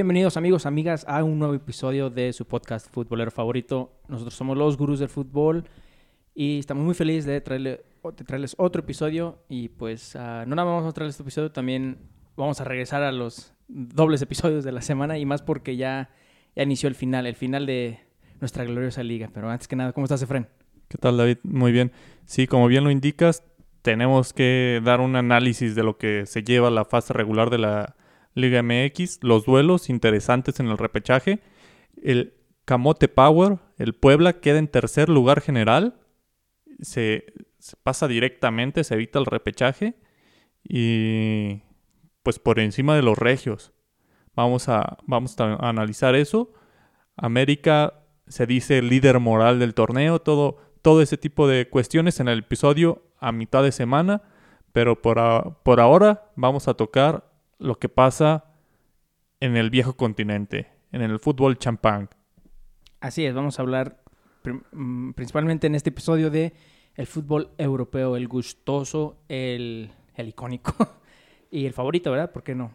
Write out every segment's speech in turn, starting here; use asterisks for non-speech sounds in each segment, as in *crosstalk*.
Bienvenidos amigos, amigas, a un nuevo episodio de su podcast futbolero favorito. Nosotros somos los gurús del fútbol y estamos muy felices de, traerle- de traerles otro episodio. Y pues ah, no nada más vamos a traerles este episodio, también vamos a regresar a los dobles episodios de la semana y más porque ya, ya inició el final, el final de nuestra gloriosa liga. Pero antes que nada, ¿cómo estás, Efren? ¿Qué tal, David? Muy bien. Sí, como bien lo indicas, tenemos que dar un análisis de lo que se lleva la fase regular de la Liga MX, los duelos interesantes en el repechaje. El Camote Power, el Puebla, queda en tercer lugar general. Se, pasa directamente, se evita el repechaje. Y pues por encima de los regios. Vamos a, vamos a analizar eso. América se dice líder moral del torneo, todo, todo ese tipo de cuestiones en el episodio a mitad de semana, pero por, por ahora vamos a tocar lo que pasa en el viejo continente, en el fútbol champán. Así es, vamos a hablar mm, principalmente en este episodio de el fútbol europeo, el gustoso, el, el icónico *laughs* y el favorito, ¿verdad? ¿Por qué no?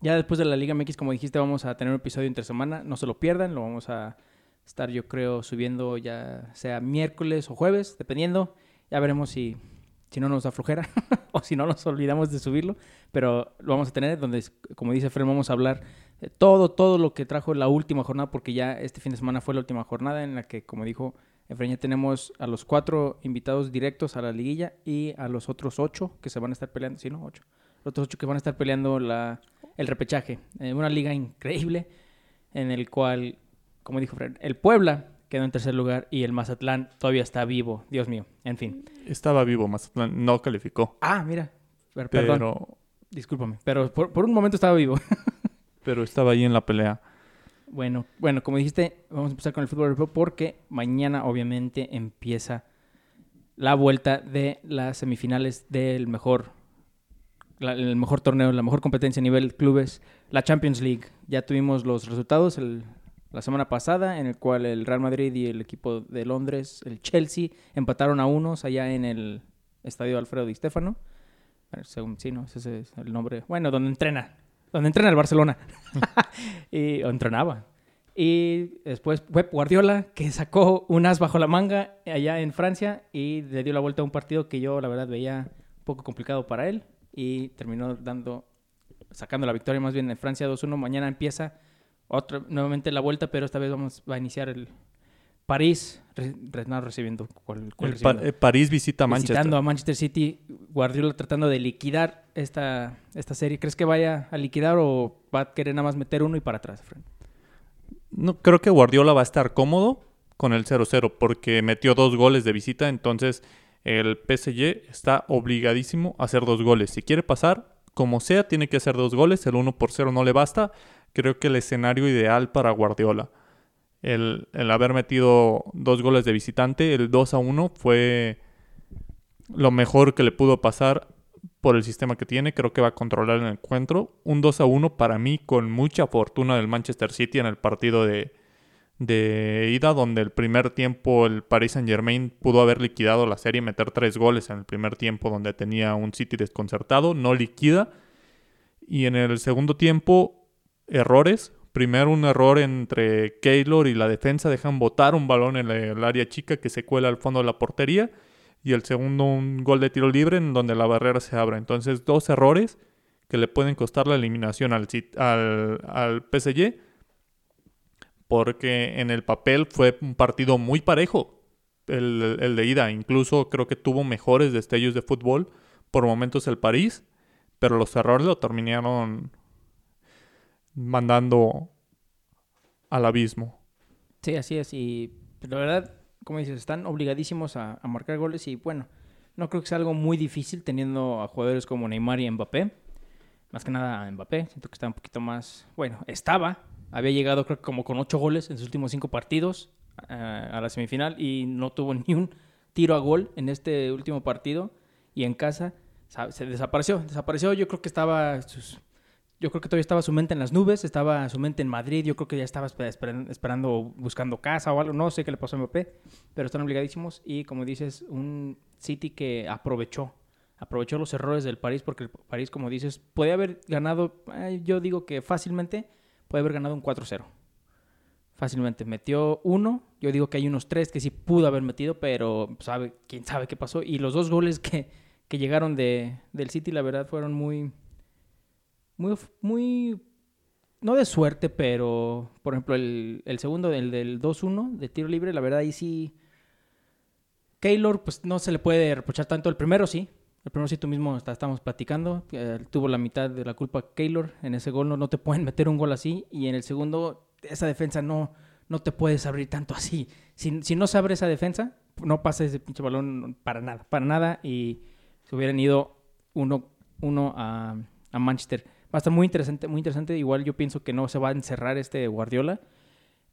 Ya después de la Liga MX, como dijiste, vamos a tener un episodio entre semana, no se lo pierdan, lo vamos a estar yo creo subiendo ya sea miércoles o jueves, dependiendo, ya veremos si, si no nos da flojera *laughs* o si no nos olvidamos de subirlo, pero lo vamos a tener donde, como dice Fred, vamos a hablar de todo, todo lo que trajo la última jornada, porque ya este fin de semana fue la última jornada en la que, como dijo Efraín, ya tenemos a los cuatro invitados directos a la liguilla y a los otros ocho que se van a estar peleando, sí, ¿no? Ocho. Los otros ocho que van a estar peleando la, el repechaje. Eh, una liga increíble en el cual, como dijo Fred, el Puebla quedó en tercer lugar y el Mazatlán todavía está vivo. Dios mío, en fin. Estaba vivo, Mazatlán no calificó, Ah, mira, per- perdón, pero, discúlpame, pero por, por un momento estaba vivo. *laughs* pero estaba ahí en la pelea. Bueno, bueno, como dijiste, vamos a empezar con el fútbol europeo porque mañana obviamente empieza la vuelta de las semifinales del mejor, la- el mejor torneo, la mejor competencia a nivel clubes, la Champions League. Ya tuvimos los resultados el- la semana pasada en el cual el Real Madrid y el equipo de Londres, el Chelsea, empataron a unos allá en el estadio Alfredo Di Stéfano. Bueno, Según sí, ¿no? Ese es el nombre. Bueno, donde entrena. Donde entrena el Barcelona. *laughs* *laughs* y, o entrenaba. Y después Pep Guardiola, que sacó un as bajo la manga allá en Francia y le dio la vuelta a un partido que yo, la verdad, veía un poco complicado para él. Y terminó dando, sacando la victoria más bien en Francia 2-1. Mañana empieza otra, nuevamente la vuelta, pero esta vez vamos va a iniciar el París, re- recibiendo. ¿cuál- cuál El Pa- recibiendo? eh, París visita a Manchester. Visitando a Manchester City, Guardiola tratando de liquidar esta, esta serie. ¿Crees que vaya a liquidar o va a querer nada más meter uno y para atrás, Fred? No, creo que Guardiola va a estar cómodo con el 0-0 porque metió dos goles de visita, entonces el PSG está obligadísimo a hacer dos goles. Si quiere pasar, como sea, tiene que hacer dos goles, el 1 por 0 no le basta. Creo que el escenario ideal para Guardiola, el, el haber metido dos goles de visitante, el 2 a 1 fue lo mejor que le pudo pasar por el sistema que tiene, creo que va a controlar el encuentro. Un 2 a 1 para mí con mucha fortuna del Manchester City en el partido de, de ida, donde el primer tiempo el Paris Saint Germain pudo haber liquidado la serie y meter tres goles en el primer tiempo donde tenía un City desconcertado, no liquida. Y en el segundo tiempo, errores. Primero un error entre Keylor y la defensa, dejan botar un balón en el área chica que se cuela al fondo de la portería y el segundo un gol de tiro libre en donde la barrera se abre. Entonces, dos errores que le pueden costar la eliminación al, al, al PSG, porque en el papel fue un partido muy parejo el, el de ida. Incluso creo que tuvo mejores destellos de fútbol por momentos el París, pero los errores lo terminaron mandando al abismo. Sí, así es. Y la verdad, como dices, están obligadísimos a, marcar goles. Y bueno, no creo que sea algo muy difícil teniendo a jugadores como Neymar y Mbappé. Más que nada a Mbappé. Siento que está un poquito más. Bueno, estaba. Había llegado, creo que como con ocho goles en sus últimos cinco partidos eh, a la semifinal. Y no tuvo *laughs* ni un tiro a gol en este último partido. Y en casa sa- se desapareció. Desapareció. Yo creo que estaba. Yo creo que todavía estaba su mente en las nubes, estaba su mente en Madrid, yo creo que ya estaba esper- esperando, buscando casa o algo, no sé qué le pasó a Mbappé, pero están obligadísimos y como dices, un City que aprovechó, aprovechó los errores del París porque el París, como dices, puede haber ganado, yo digo que fácilmente, puede haber ganado un 4-0. Fácilmente. Metió uno. Yo digo que hay unos tres que sí pudo haber metido, pero sabe, quién sabe qué pasó. Y los dos goles que, que llegaron de, del City, la verdad, fueron muy. Muy. Muy. No de suerte, pero. Por ejemplo, el, el segundo, el del 2-1 de tiro libre, la verdad, ahí sí. Keylor, pues no se le puede reprochar tanto. El primero sí. El primero sí tú mismo está, estamos platicando. eh, tuvo la mitad de la culpa Keylor. En ese gol no, no te pueden meter un gol así. Y en el segundo, esa defensa no, no te puedes abrir tanto así. Si, si no se abre esa defensa, no pasa ese pinche balón para nada. Para nada. Y se hubieran ido uno, uno a, a Manchester. Va a estar muy interesante, muy interesante. Igual yo pienso que no se va a encerrar este Guardiola.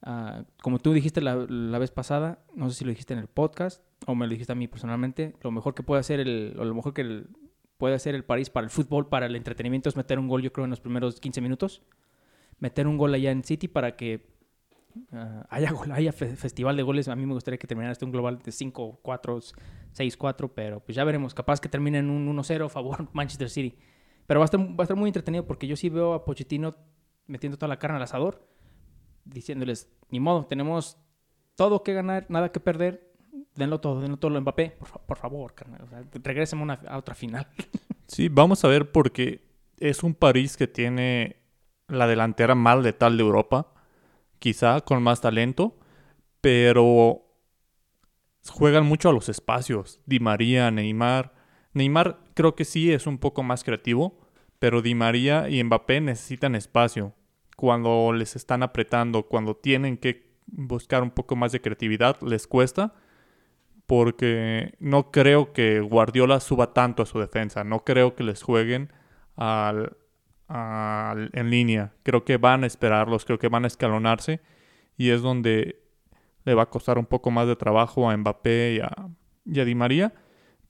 Ah, como tú dijiste la, la vez pasada, no sé si lo dijiste en el podcast o me lo dijiste a mí personalmente, lo mejor que puede hacer el, o lo mejor que el- puede hacer el París para el fútbol, para el entretenimiento, es meter un gol, yo creo, en los primeros 15 minutos. Meter un gol allá en City para que ah, haya, haya fe- festival de goles. A mí me gustaría que terminara este un global de 5-4, 6-4, pero pues ya veremos. Capaz que termine en un 1-0 a favor *laughs* Manchester City. Pero va a, estar, va a estar muy entretenido porque yo sí veo a Pochettino metiendo toda la carne al asador, diciéndoles, ni modo, tenemos todo que ganar, nada que perder, denlo todo, denlo todo lo Mbappé, por, por favor, carnal, o una- a otra final. *laughs* Sí, vamos a ver porque es un París que tiene la delantera más letal de Europa, quizá con más talento, pero juegan mucho a los espacios. Di María, Neymar. Neymar creo que sí es un poco más creativo, pero Di María y Mbappé necesitan espacio. Cuando les están apretando, cuando tienen que buscar un poco más de creatividad, les cuesta porque no creo que Guardiola suba tanto a su defensa. No creo que les jueguen al, en línea. Creo que van a esperarlos, creo que van a escalonarse y es donde le va a costar un poco más de trabajo a Mbappé y a, y a Di María.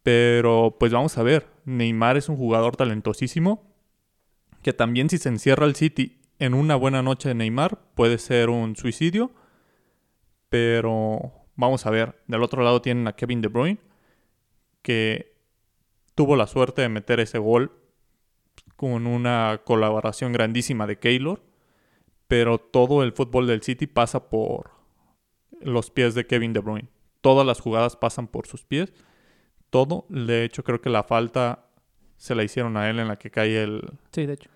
Pero pues vamos a ver, Neymar es un jugador talentosísimo que también si se encierra el City en una buena noche de Neymar puede ser un suicidio. Pero vamos a ver, del otro lado tienen a Kevin De Bruyne que tuvo la suerte de meter ese gol con una colaboración grandísima de Keylor, pero todo el fútbol del City pasa por los pies de Kevin De Bruyne. Todas las jugadas pasan por sus pies. Todo, de hecho creo que la falta se la hicieron a él en la que cae el, Sí, de hecho.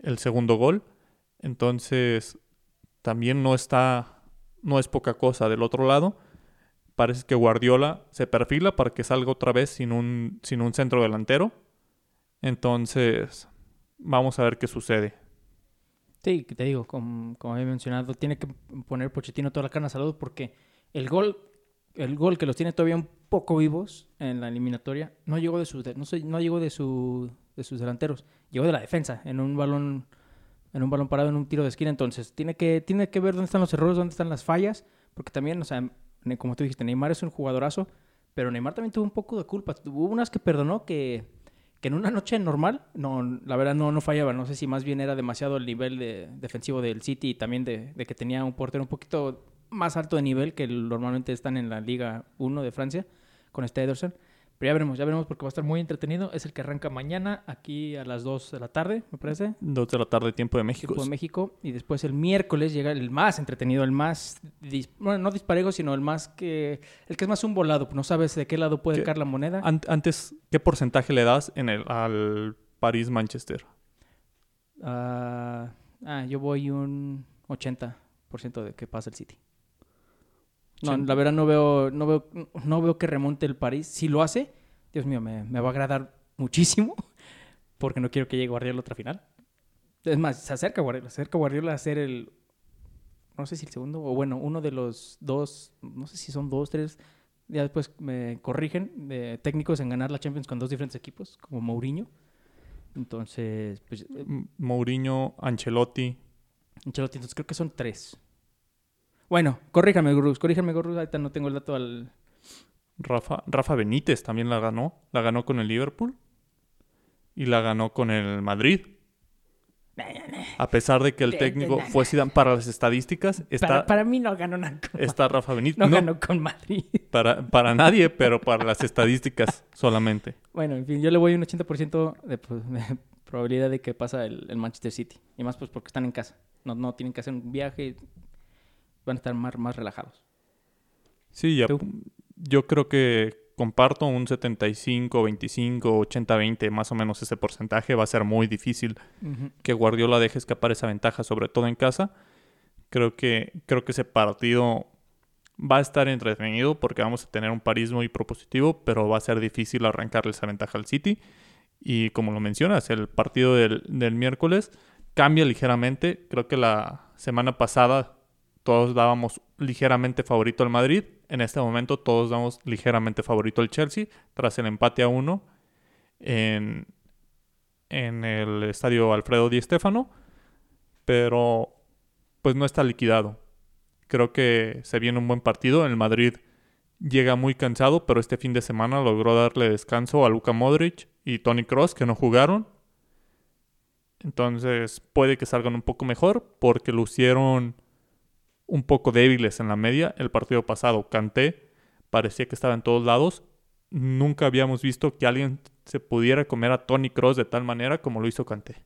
el segundo gol. Entonces, también no está, no es poca cosa. Del otro lado, parece que Guardiola se perfila para que salga otra vez sin un, sin un centro delantero. Entonces, vamos a ver qué sucede. Sí, te digo, como, como había mencionado, tiene que poner Pochettino toda la carne a salud porque el gol, el gol que los tiene todavía un poco vivos en la eliminatoria, no llegó de sus, no, sé, no llegó de su, de sus delanteros, llegó de la defensa, en un balón, en un balón parado, en un tiro de esquina. Entonces, tiene que, tiene que ver dónde están los errores, dónde están las fallas, porque también, o sea, como tú dijiste, Neymar es un jugadorazo, pero Neymar también tuvo un poco de culpa. Hubo unas que perdonó que que en una noche normal, no, la verdad no, no fallaba. No sé si más bien era demasiado el nivel de- defensivo del City y también de, de que tenía un portero un poquito más alto de nivel que normalmente están en la Liga 1 de Francia con este Ederson. Pero ya veremos, ya veremos porque va a estar muy entretenido. Es el que arranca mañana aquí a las 2 de la tarde, me parece. Dos de la tarde, tiempo de México. Tiempo de México. Y después el miércoles llega el más entretenido, el más, dis- bueno, no disparejo, sino el más que, el que es más un volado. No sabes de qué lado puede ¿Qué? caer la moneda. An- antes, ¿qué porcentaje le das en el, al París-Manchester? Ah, ah, yo voy un 80% de que pasa el City. No, 80. la verdad no veo, no veo, no veo que remonte el París. Si lo hace, Dios mío, me, me va a agradar muchísimo *laughs* porque no quiero que llegue Guardiola a otra final. Es más, se acerca Guardiola, se acerca Guardiola a ser el, no sé si el segundo o bueno, uno de los dos, no sé si son dos, tres, ya después me corrigen, de técnicos en ganar la Champions con dos diferentes equipos, como Mourinho. Entonces, pues M- Mourinho, Ancelotti. Ancelotti, entonces creo que son tres. Bueno, corríjame, Gurús, corríjame, Gurús. Ahorita no tengo el dato al. Rafa, Rafa Benítez también la ganó. La ganó con el Liverpool. Y la ganó con el Madrid. A pesar de que el técnico fue Zidane para las estadísticas, está, Para, para mí no ganó nada con, está Rafa Benítez. no No, ganó con Madrid. para, para nadie, pero para las estadísticas solamente. Bueno, en fin, yo le voy un 80% de, pues, de probabilidad de que pasa el, el Manchester City. Y más pues porque están en casa. No, no tienen que hacer un viaje. Van a estar más, más relajados. Sí, ya, yo creo que comparto un 75, 25, 80, 20, más o menos ese porcentaje. Va a ser muy difícil que Guardiola deje escapar esa ventaja, sobre todo en casa. Creo que, creo que ese partido va a estar entretenido porque vamos a tener un París muy propositivo, pero va a ser difícil arrancarle esa ventaja al City. Y como lo mencionas, el partido del, del miércoles cambia ligeramente. Creo que la semana pasada todos dábamos ligeramente favorito al Madrid. En este momento todos damos ligeramente favorito al Chelsea tras el empate a uno en, en el estadio Alfredo Di Stéfano. Pero pues no está liquidado. Creo que se viene un buen partido. El Madrid llega muy cansado, pero este fin de semana logró darle descanso a Luka Modric y Tony Cross que no jugaron. Entonces puede que salgan un poco mejor porque lucieron un poco débiles en la media. El partido pasado, Canté, parecía que estaba en todos lados. Nunca habíamos visto que alguien se pudiera comer a Tony Cross de tal manera como lo hizo Canté.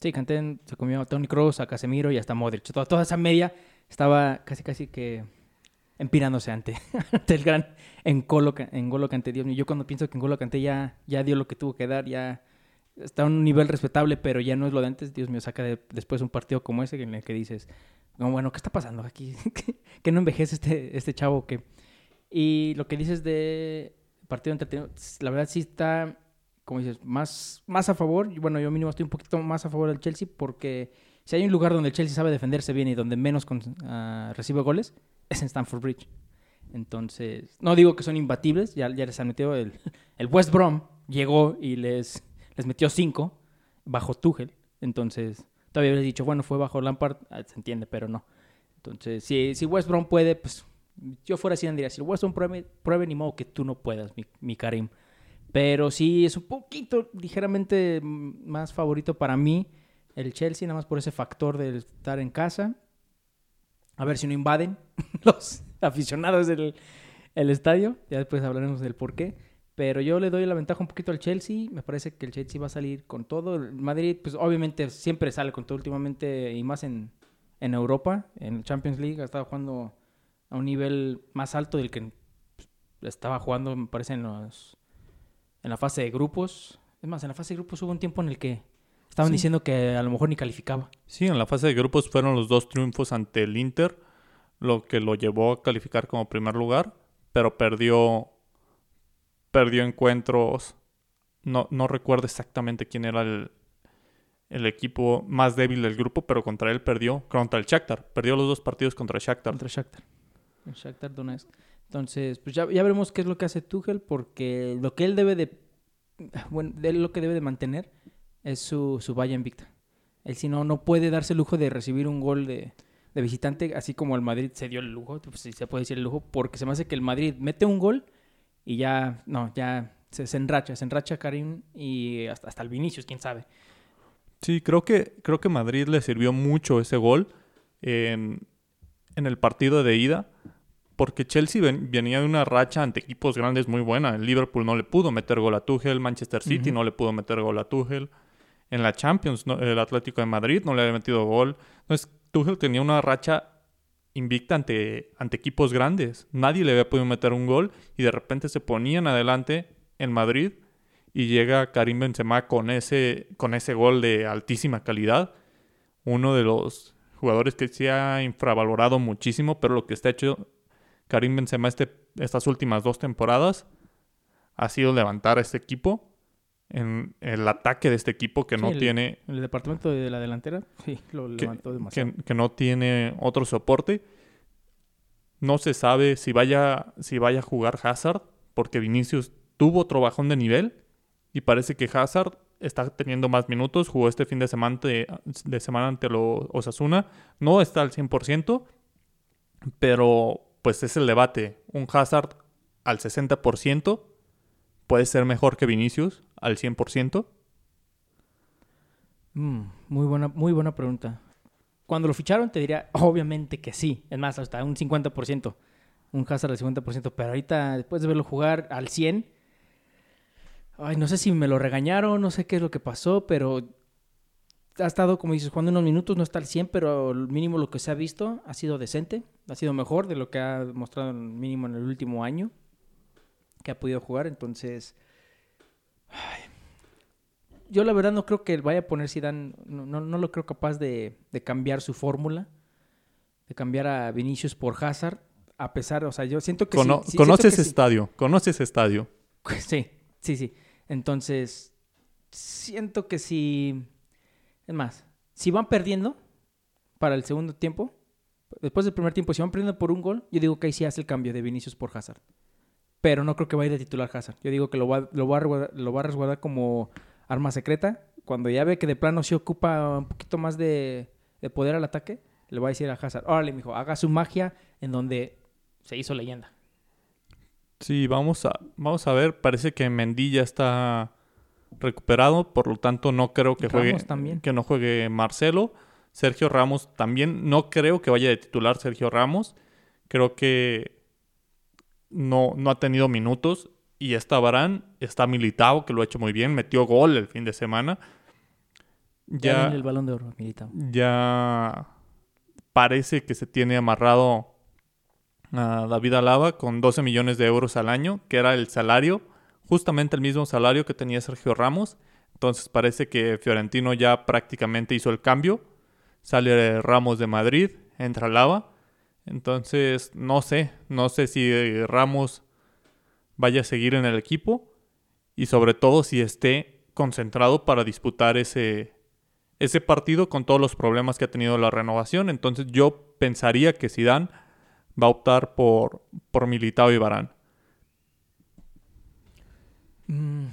Sí, Canté se comió a Tony Cross, a Casemiro y hasta Modric. Toda, toda esa media estaba casi casi que empirándose ante, *laughs* el gran Engolo, Engolo Canté. Dios mío, yo cuando pienso que Engolo Canté ya, ya dio lo que tuvo que dar, ya está a un nivel respetable, pero ya no es lo de antes. Dios mío, saca después un partido como ese en el que dices, bueno, ¿qué está pasando aquí? *laughs* que no envejece este, este chavo que... Y lo que dices de partido entretenido, la verdad sí está, como dices, más, más a favor. Bueno, yo mínimo estoy un poquito más a favor del Chelsea porque si hay un lugar donde el Chelsea sabe defenderse bien y donde menos ah, recibe goles, es en Stamford Bridge. Entonces, no digo que son imbatibles, ya, ya les han metido el, *laughs* el West Brom, llegó y les, les metió cinco bajo Tuchel. Entonces, Todavía habías dicho, bueno, fue bajo Lampard, ah, se entiende, pero no. Entonces, si, si West puede, pues yo fuera así, diría, si West pruebe, pruebe, ni modo que tú no puedas, mi, Karim. Pero sí es un poquito, ligeramente más favorito para mí el Chelsea, nada más por ese factor de estar en casa. A ver si no invaden *laughs* los aficionados del el estadio. Ya después hablaremos del por qué. Pero yo le doy la ventaja un poquito al Chelsea. Me parece que el Chelsea va a salir con todo. El Madrid, pues obviamente siempre sale con todo últimamente y más en, en Europa. En Champions League ha estado jugando a un nivel más alto del que pues, estaba jugando, me parece, en, los, en la fase de grupos. Es más, en la fase de grupos hubo un tiempo en el que estaban diciendo que a lo mejor ni calificaba. Sí, en la fase de grupos fueron los dos triunfos ante el Inter, lo que lo llevó a calificar como primer lugar, pero perdió perdió encuentros. No, no recuerdo exactamente quién era el, equipo más débil del grupo, pero contra él perdió. Contra el Shakhtar. Perdió los dos partidos contra el Shakhtar. Contra el Shakhtar. El Shakhtar Donetsk. Entonces, pues ya, ya veremos qué es lo que hace Tuchel, porque lo que él debe de... Bueno, lo que debe de mantener es su, su valla invicta. Él si no, no puede darse el lujo de recibir un gol de, de visitante, así como el Madrid se dio el lujo, pues, si se puede decir el lujo, porque se me hace que el Madrid mete un gol y ya, no, ya se, enracha, se enracha Karim y hasta, hasta el Vinicius, quién sabe. Sí, creo que, creo que Madrid le sirvió mucho ese gol en, en el partido de ida, porque Chelsea venía de una racha ante equipos grandes muy buena. El Liverpool no le pudo meter gol a Tuchel, Manchester City no le pudo meter gol a Tuchel. En la Champions, el Atlético de Madrid no le había metido gol. Entonces, Tuchel tenía una racha invicta ante, ante equipos grandes. Nadie le había podido meter un gol y de repente se ponían adelante en Madrid y llega Karim Benzema con ese, con ese gol de altísima calidad. Uno de los jugadores que se ha infravalorado muchísimo, pero lo que está hecho Karim Benzema este, estas últimas dos temporadas ha sido levantar a este equipo en el ataque de este equipo que no tiene... El departamento de la delantera, sí, lo levantó demasiado. Que, no tiene otro soporte. No se sabe si vaya, si vaya a jugar Hazard, porque Vinicius tuvo otro bajón de nivel y parece que Hazard está teniendo más minutos. Jugó este fin de semana, de, de semana ante los Osasuna. No está al 100%, pero pues es el debate. Un Hazard al 60% puede ser mejor que Vinicius al 100%? Mm, muy, buena, muy buena pregunta. Cuando lo ficharon te diría, obviamente que sí. Es más, hasta un 50%. Un Hazard al 50%. Pero ahorita, después de verlo jugar al 100, ay, no sé si me lo regañaron, no sé qué es lo que pasó, pero ha estado, como dices, jugando unos minutos, no está al 100, pero el mínimo lo que se ha visto ha sido decente, ha sido mejor de lo que ha mostrado mínimo en el último año que ha podido jugar, entonces... ay, yo la verdad no creo que vaya a poner Zidane, no, no, no lo creo capaz de, de cambiar su fórmula, de cambiar a Vinicius por Hazard, a pesar, o sea, yo siento que... sí- Cono- sí- siento conoce que ese sí. estadio, conoce ese estadio. *laughs* Sí, sí, sí. Entonces, siento que si... Es más, si van perdiendo para el segundo tiempo, después del primer tiempo, si van perdiendo por un gol, yo digo que ahí sí hace el cambio de Vinicius por Hazard. Pero no creo que vaya de titular Hazard. Yo digo que lo va, lo va, a, resguardar, lo va a resguardar como arma secreta. Cuando ya ve que de plano sí ocupa un poquito más de, de poder al ataque, le va a decir a Hazard, órale, mijo, haga su magia en donde se hizo leyenda. Sí, vamos a, vamos a ver. Parece que Mendy ya está recuperado, por lo tanto no creo que Ramos juegue, también. que no juegue Marcelo. Sergio Ramos también no creo que vaya de titular Sergio Ramos. Creo que no, no ha tenido minutos. Y está Barán, está Militao, que lo ha hecho muy bien, metió gol el fin de semana. Ya, el balón de oro, Militao. ya parece que se tiene amarrado a David Alaba con 12 millones de euros al año, que era el salario, justamente el mismo salario que tenía Sergio Ramos. Entonces parece que Fiorentino ya prácticamente hizo el cambio. Sale Ramos de Madrid, entra Alaba. Entonces no sé, no sé si eh, Ramos vaya a seguir en el equipo y sobre todo si esté concentrado para disputar ese, ese partido con todos los problemas que ha tenido la renovación. Entonces yo pensaría que Zidane va a optar por, por Militao y Barán. Mm,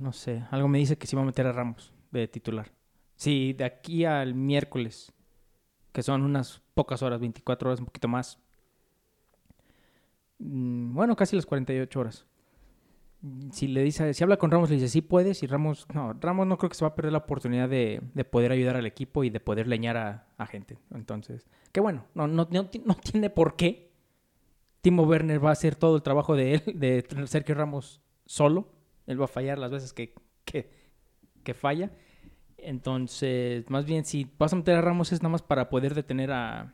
no sé, algo me dice que sí va a meter a Ramos de titular. Sí, de aquí al miércoles, que son unas pocas horas, 24 horas, un poquito más. Mm, Bueno, casi las 48 horas. Si le dice, si habla con Ramos, le dice, sí puedes, y Ramos, no, Ramos no creo que se va a perder la oportunidad de, de poder ayudar al equipo y de poder leñar a, a gente. Entonces, qué bueno, no, no, no, ti- no tiene por qué. Timo Werner va a hacer todo el trabajo de él, de Sergio Ramos solo. Él va a fallar las veces que, que, que falla. Entonces, más bien, si vas a meter a Ramos es nada más para poder detener a,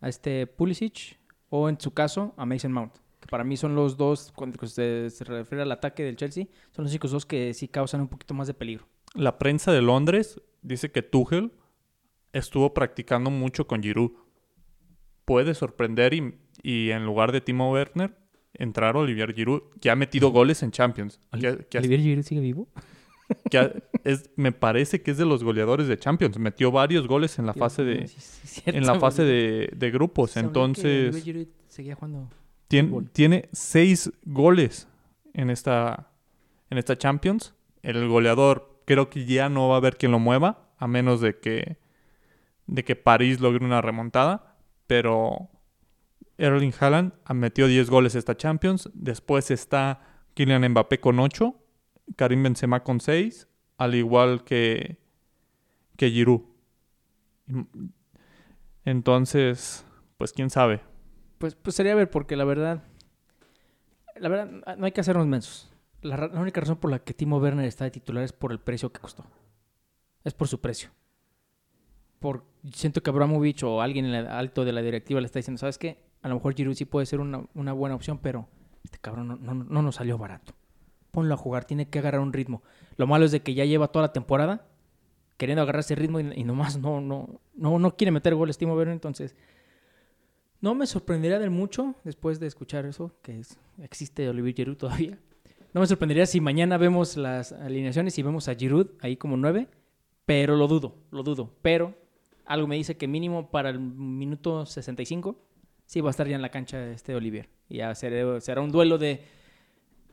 a este Pulisic o en su caso a Mason Mount. Que para mí son los dos, cuando se, se refiere al ataque del Chelsea, son los únicos dos que sí causan un poquito más de peligro. La prensa de Londres dice que Tuchel estuvo practicando mucho con Giroud. Puede sorprender y, y en lugar de Timo Werner entrar Olivier Giroud, que ha metido goles en Champions. ¿Olivier Giroud sigue vivo? Que es, me parece que es de los goleadores de Champions. Metió varios goles en la fase de, Sí, sí, cierto, en la fase de, de grupos. Entonces, Giroud seguía jugando. tien- fútbol. tiene seis goles en esta, en esta Champions. El goleador creo que ya no va a haber quien lo mueva, a menos de que, de que París logre una remontada. Pero Erling Haaland ha metió 10 goles esta Champions. Después está Kylian Mbappé con 8, Karim Benzema con 6, al igual que, que Giroud. Entonces, pues quién sabe. Pues, pues sería ver, porque la verdad, la verdad, no hay que hacernos mensos. La, la única razón por la que Timo Werner está de titular es por el precio que costó. Es por su precio. Por, siento que Abramovich o alguien en el alto de la directiva le está diciendo, ¿sabes qué? A lo mejor Giroud sí puede ser una, una buena opción, pero este cabrón no, no, no nos salió barato. Ponlo a jugar, tiene que agarrar un ritmo. Lo malo es de que ya lleva toda la temporada queriendo agarrar ese ritmo y, nomás no, no, no, no quiere meter goles Timo Werner, entonces... No me sorprendería del mucho después de escuchar eso, que existe Olivier Giroud todavía. No me sorprendería si mañana vemos las alineaciones y vemos a Giroud ahí como nueve, pero lo dudo, lo dudo. Pero algo me dice que mínimo para el minuto 65 sí va a estar ya en la cancha este Olivier. Y ya será un duelo de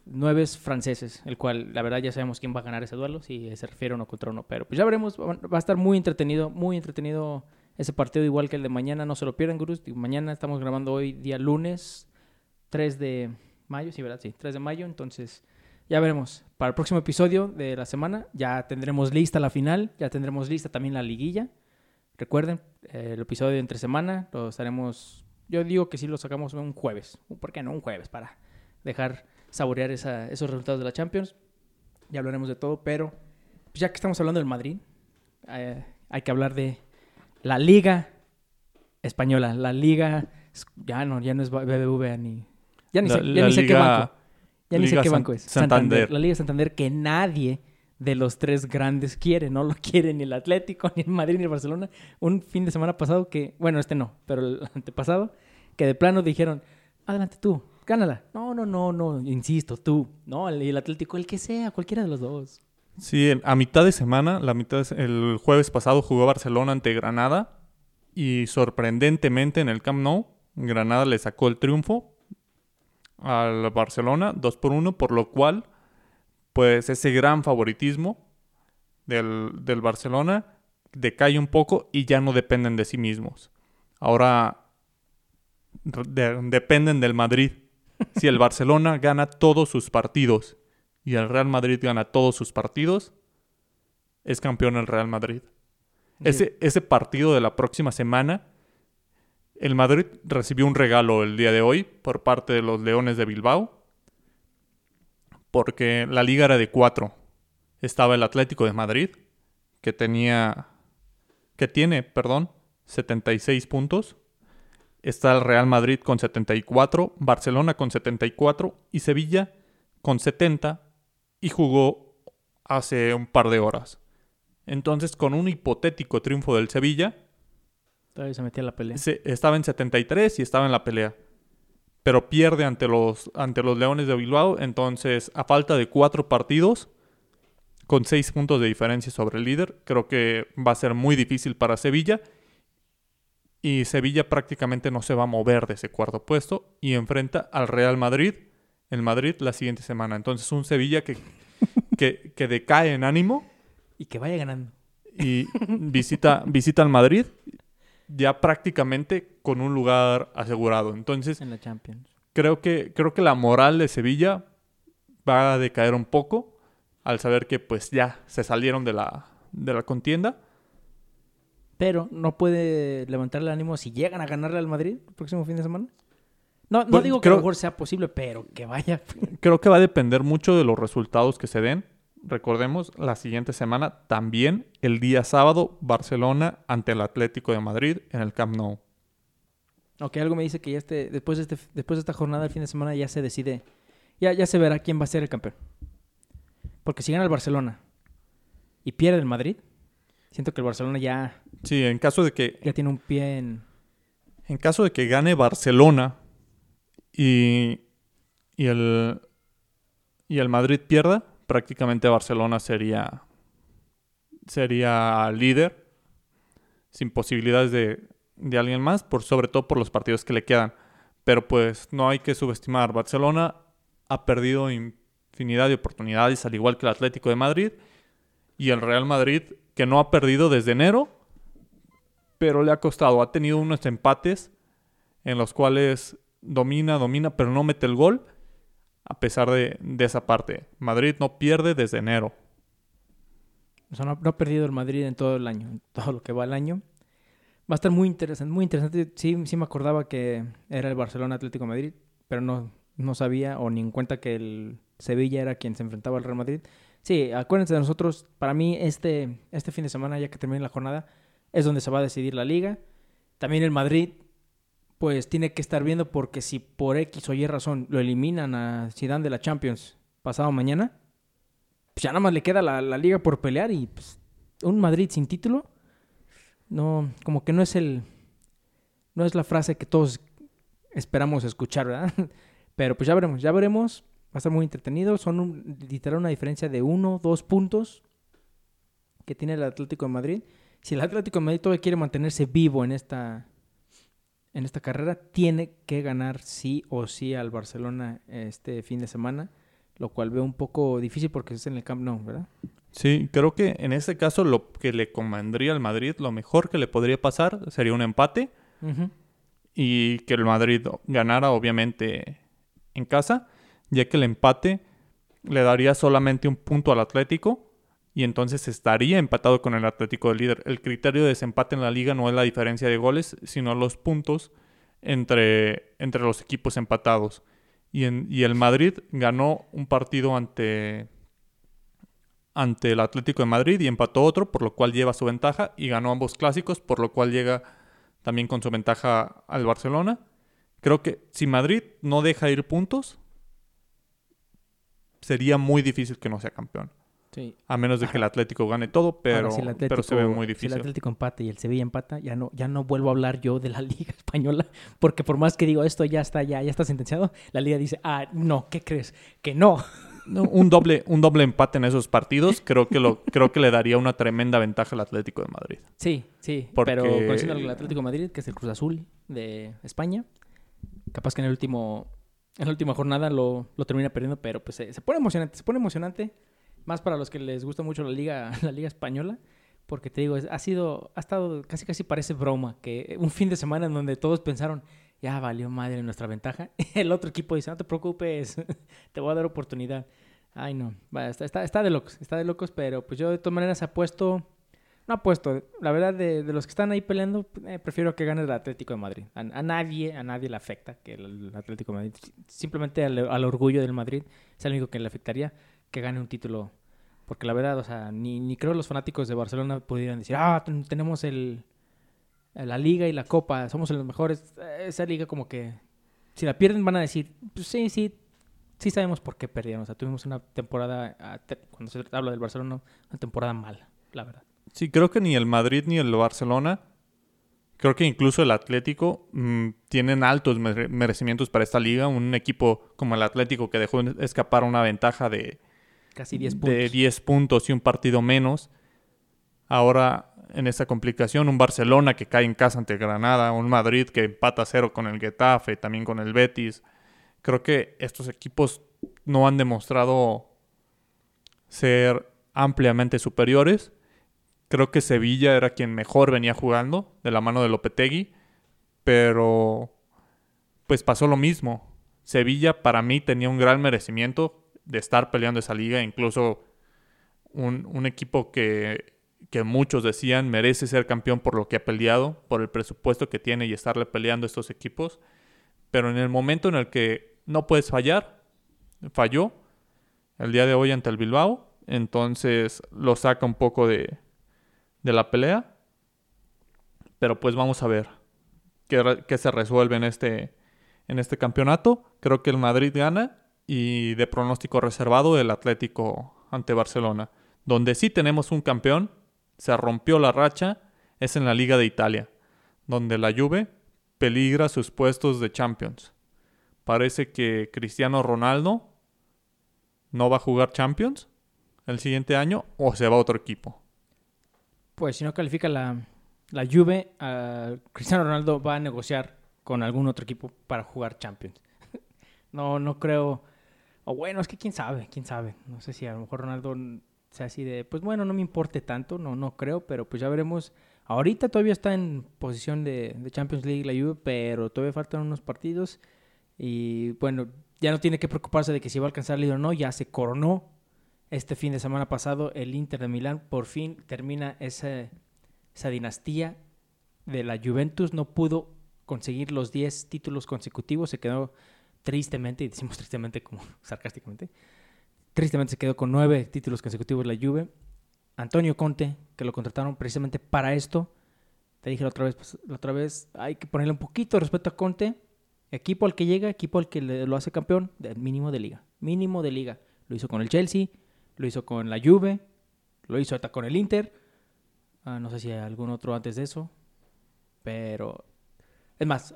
nueves franceses, el cual la verdad ya sabemos quién va a ganar ese duelo, si se refiere uno contra uno. Pero pues ya veremos, va a estar muy entretenido, muy entretenido ese partido igual que el de mañana, no se lo pierdan, gurús. Mañana estamos grabando hoy día lunes 3 de mayo, sí, ¿verdad? Sí, 3 de mayo, entonces ya veremos. Para el próximo episodio de la semana ya tendremos lista la final, ya tendremos lista también la liguilla. Recuerden, eh, el episodio de entre semana lo estaremos, yo digo que sí lo sacamos un jueves, ¿por qué no? Un jueves para dejar saborear esa- esos resultados de la Champions. Ya hablaremos de todo, pero pues ya que estamos hablando del Madrid, eh, hay que hablar de la Liga Española. La Liga. Ya no, ya no es BBVA ni. Ya ni La- sé, ya ni sé qué banco. Ya ni sé qué banco es. Santander. La Liga Santander que nadie de los tres grandes quiere. No lo *laughs* quiere ni el Atlético, ni el Madrid, ni el Barcelona. Un fin de semana pasado que. Bueno, este no, pero el *laughs* antepasado. Que de plano dijeron: Adelante tú, gánala. No, no, no, no. Insisto, tú. No, el, el Atlético, el que sea, cualquiera de los dos. Sí, en- a mitad de semana, la mitad de- el jueves pasado jugó Barcelona ante Granada y sorprendentemente en el Camp Nou, Granada le sacó el triunfo al Barcelona 2 por 1, por lo cual pues ese gran favoritismo del, del Barcelona decae un poco y ya no dependen de sí mismos. Ahora de- dependen del Madrid. Si el Barcelona gana todos sus partidos y el Real Madrid gana todos sus partidos, es campeón el Real Madrid. Ese, ese partido de la próxima semana, el Madrid recibió un regalo el día de hoy por parte de los Leones de Bilbao, porque la liga era de cuatro. Estaba el Atlético de Madrid, que tenía, que tiene, perdón, 76 puntos. Está el Real Madrid con 74, Barcelona con 74 y Sevilla con 70 y jugó hace un par de horas. Entonces, con un hipotético triunfo del Sevilla, Todavía se metía a la pelea. se- estaba en 73 y estaba en la pelea. Pero pierde ante los, ante los Leones de Bilbao. Entonces, a falta de cuatro partidos, con seis puntos de diferencia sobre el líder, creo que va a ser muy difícil para Sevilla. Y Sevilla prácticamente no se va a mover de ese cuarto puesto y enfrenta al Real Madrid, el Madrid la siguiente semana. Entonces, un Sevilla que, *laughs* que, que decae en ánimo Y que vaya ganando. y visita, *laughs* visita al Madrid ya prácticamente con un lugar asegurado. Entonces, En la Champions. creo que, creo que la moral de Sevilla va a decaer un poco al saber que pues ya se salieron de la, de la contienda. Pero no puede levantar el ánimo si llegan a ganarle al Madrid el próximo fin de semana. No, no Pues, digo que a creo- lo mejor sea posible, pero que vaya. *laughs* Creo que va a depender mucho de los resultados que se den. Recordemos, la siguiente semana también, el día sábado, Barcelona ante el Atlético de Madrid en el Camp Nou. Aunque algo me dice que ya este, después, de este, después de esta jornada del fin de semana ya se decide, ya, ya se verá quién va a ser el campeón. Porque si gana el Barcelona y pierde el Madrid, siento que el Barcelona ya, Sí, en caso de que ya tiene un pie en... En caso de que gane Barcelona y, y, el, y el Madrid pierda, prácticamente Barcelona sería, sería líder sin posibilidades de, de alguien más, por, sobre todo por los partidos que le quedan. Pero pues no hay que subestimar. Barcelona ha perdido infinidad de oportunidades, al igual que el Atlético de Madrid. Y el Real Madrid, que no ha perdido desde enero, pero le ha costado. Ha tenido unos empates en los cuales domina, domina, pero no mete el gol. A pesar de, de esa parte. Madrid no pierde desde enero. O sea, no, ha perdido el Madrid en todo el año, en todo lo que va el año. Va a estar muy interesante, muy interesante. Sí, sí me acordaba que era el Barcelona Atlético Madrid, pero no, no sabía o ni en cuenta que el Sevilla era quien se enfrentaba al Real Madrid. Sí, acuérdense de nosotros. Para mí, este, este fin de semana, ya que termine la jornada, es donde se va a decidir la liga. También el Madrid, pues tiene que estar viendo porque si por X o Y razón lo eliminan a Zidane de la Champions pasado mañana, pues ya nada más le queda la, liga por pelear y pues, un Madrid sin título, no, como que no es el, no es la frase que todos esperamos escuchar, ¿verdad? *laughs* Pero pues ya veremos, ya veremos, va a estar muy entretenido, son un- literal una diferencia de uno, dos puntos que tiene el Atlético de Madrid. Si el Atlético de Madrid todavía quiere mantenerse vivo en esta, en esta carrera, tiene que ganar sí o sí al Barcelona este fin de semana, lo cual veo un poco difícil porque es en el Camp Nou, ¿verdad? Sí, creo que en este caso lo que le convendría al Madrid, lo mejor que le podría pasar sería un empate y que el Madrid ganara obviamente en casa, ya que el empate le daría solamente un punto al Atlético y entonces estaría empatado con el Atlético del líder. El criterio de desempate en la liga no es la diferencia de goles, sino los puntos entre, entre los equipos empatados. Y, y el Madrid ganó un partido ante, ante el Atlético de Madrid y empató otro, por lo cual lleva su ventaja y ganó ambos clásicos, por lo cual llega también con su ventaja al Barcelona. Creo que si Madrid no deja ir puntos, sería muy difícil que no sea campeón. Sí. A menos de que el Atlético gane todo, pero, Ahora, si el Atlético, pero se ve muy Si difícil. el Atlético empata y el Sevilla empata, ya no, ya no vuelvo a hablar yo de la *laughs* Liga Española, porque por más que digo esto ya está, ya, ya está sentenciado, la Liga dice, ah, no, ¿qué crees? Que no. *laughs* No, un, doble, un doble empate en esos partidos creo que, lo, creo que le daría una tremenda ventaja al Atlético de Madrid. Sí, sí, Porque- pero conociendo al Atlético de Madrid, que es el Cruz Azul de España, capaz que en el último, en la última jornada lo, lo termina perdiendo, pero pues se, se pone emocionante, se pone emocionante, más para los que les gusta mucho la liga, *laughs* la liga española, porque te digo, ha sido, ha estado, casi casi parece broma, que un fin de semana en donde todos pensaron, ya valió madre nuestra ventaja, *laughs* el otro equipo dice, no te preocupes, *laughs* te voy a dar oportunidad. Ay, no, está, está, está de locos, está de locos, pero pues yo de todas maneras apuesto, no apuesto, la verdad de, de los que están ahí peleando, eh, prefiero que gane el Atlético de Madrid. A, a nadie, a nadie le afecta que el, el Atlético de Madrid, simplemente al, al orgullo del Madrid, es el único que le afectaría que gane un título. Porque la verdad, o sea, ni, ni creo los fanáticos de Barcelona pudieran decir, ah, ten- tenemos el, la liga y la copa, somos los mejores. Eh, Esa liga como que, si la pierden van a decir, pues sí, sí, sí sabemos por qué perdieron. O sea, tuvimos una temporada, ah, cuando se habla del Barcelona, una temporada mala, la verdad. Sí, creo que ni el Madrid ni el Barcelona, creo que incluso el Atlético mm, tienen altos mere- merecimientos para esta liga. Un equipo como el Atlético que dejó escapar una ventaja de, Casi 10 puntos. de 10 puntos y un partido menos. Ahora en esta complicación, un Barcelona que cae en casa ante Granada, un Madrid que empata a cero con el Getafe, también con el Betis. Creo que estos equipos no han demostrado ser ampliamente superiores. Creo que Sevilla era quien mejor venía jugando de la mano de Lopetegui, pero pues pasó lo mismo. Sevilla para mí tenía un gran merecimiento de estar peleando esa liga, incluso un, un equipo que, que muchos decían merece ser campeón por lo que ha peleado, por el presupuesto que tiene y estarle peleando a estos equipos, pero en el momento en el que no puedes fallar, falló el día de hoy ante el Bilbao, entonces lo saca un poco de, de la pelea, pero pues vamos a ver qué, qué se resuelve en este, en este campeonato. Creo que el Madrid gana y de pronóstico reservado el Atlético ante Barcelona. Donde sí tenemos un campeón, se rompió la racha, es en la Liga de Italia, donde la Juve peligra sus puestos de Champions. Parece que Cristiano Ronaldo no va a jugar Champions el siguiente año o se va a otro equipo. Pues si no califica la, la Juve, ah, Cristiano Ronaldo va a negociar con algún otro equipo para jugar Champions. *laughs* no, no creo. O bueno, es que quién sabe, quién sabe. No sé si a lo mejor Ronaldo sea así de, pues bueno, no me importe tanto, no, no creo, pero pues ya veremos. Ahorita todavía está en posición de, Champions League la Juve, pero todavía faltan unos partidos. Y bueno, ya no tiene que preocuparse de que si va a alcanzar el líder o no, ya se coronó este fin de semana pasado el Inter de Milán. Por fin termina esa, esa dinastía de la Juventus. No pudo conseguir los 10 títulos consecutivos. Se quedó tristemente, y decimos tristemente como *laughs* sarcásticamente, tristemente se quedó con 9 títulos consecutivos la Juve. Antonio Conte, que lo contrataron precisamente para esto. Te dije la otra vez, pues, la otra vez hay que ponerle un poquito de respeto a Conte. Equipo al que llega, equipo al que lo hace campeón, mínimo de liga. Mínimo de liga. Lo hizo con el Chelsea, lo hizo con la Juve, lo hizo hasta con el Inter. Ah, no sé si hay algún otro antes de eso. Pero. Es más,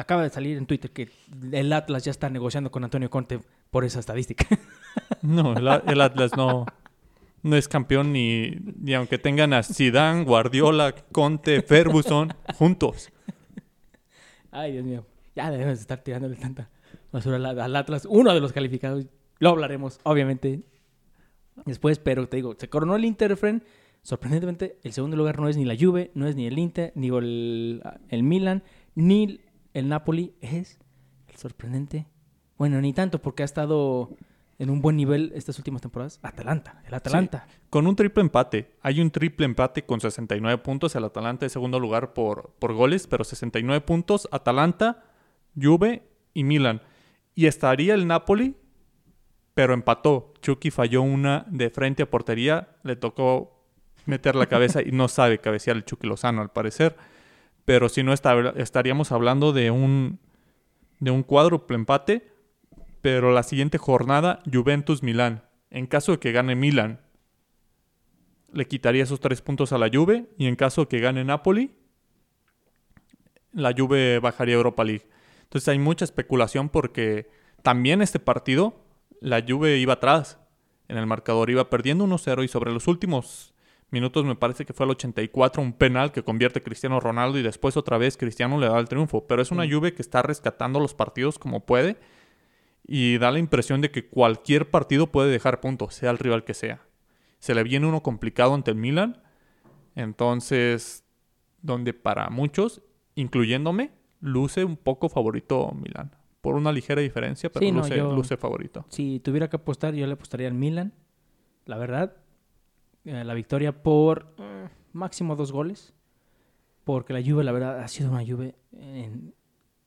acaba de salir en Twitter que el Atlas ya está negociando con Antonio Conte por esa estadística. *laughs* No, el, Atlas no, no es campeón ni, ni aunque tengan a Zidane, Guardiola, Conte, Ferguson juntos. Ay, Dios mío. Ya debemos de estar tirándole tanta basura al, al Atlas. Uno de los calificados. Lo hablaremos, obviamente, después. Pero te digo, se coronó el Inter, Fren. Sorprendentemente, el segundo lugar no es ni la Juve, no es ni el Inter, ni el, el Milan, ni el Napoli. Es el sorprendente. Bueno, ni tanto, porque ha estado en un buen nivel estas últimas temporadas. Atalanta, el Atalanta. Con un triple empate. Hay un triple empate con 69 puntos. El Atalanta es segundo lugar por, por goles, pero 69 puntos. Atalanta, Juve y Milan. Y estaría el Napoli pero empató. Chucky falló una de frente a portería, le tocó meter la cabeza y no sabe cabecear el Chucky Lozano al parecer. Pero si no estaríamos hablando de un de un cuádruple empate, pero la siguiente jornada Juventus Milán. En caso de que gane Milán, le quitaría esos tres puntos a la Juve y en caso de que gane Napoli, la Juve bajaría Europa League. Entonces hay mucha especulación porque también este partido la Juve iba atrás en el marcador, iba perdiendo 1-0 y sobre los últimos minutos me parece que fue al 84 un penal que convierte Cristiano Ronaldo y después otra vez Cristiano le da el triunfo, pero es una. Juve que está rescatando los partidos como puede y da la impresión de que cualquier partido puede dejar puntos, sea el rival que sea. Se le viene uno complicado ante el Milan, entonces donde para muchos, incluyéndome, luce un poco favorito Milan por una ligera diferencia, pero luce, favorito. Si tuviera que apostar, yo le apostaría al Milan. La verdad, eh, la victoria por eh, máximo dos goles. Porque la Juve, la verdad, ha sido una Juve en,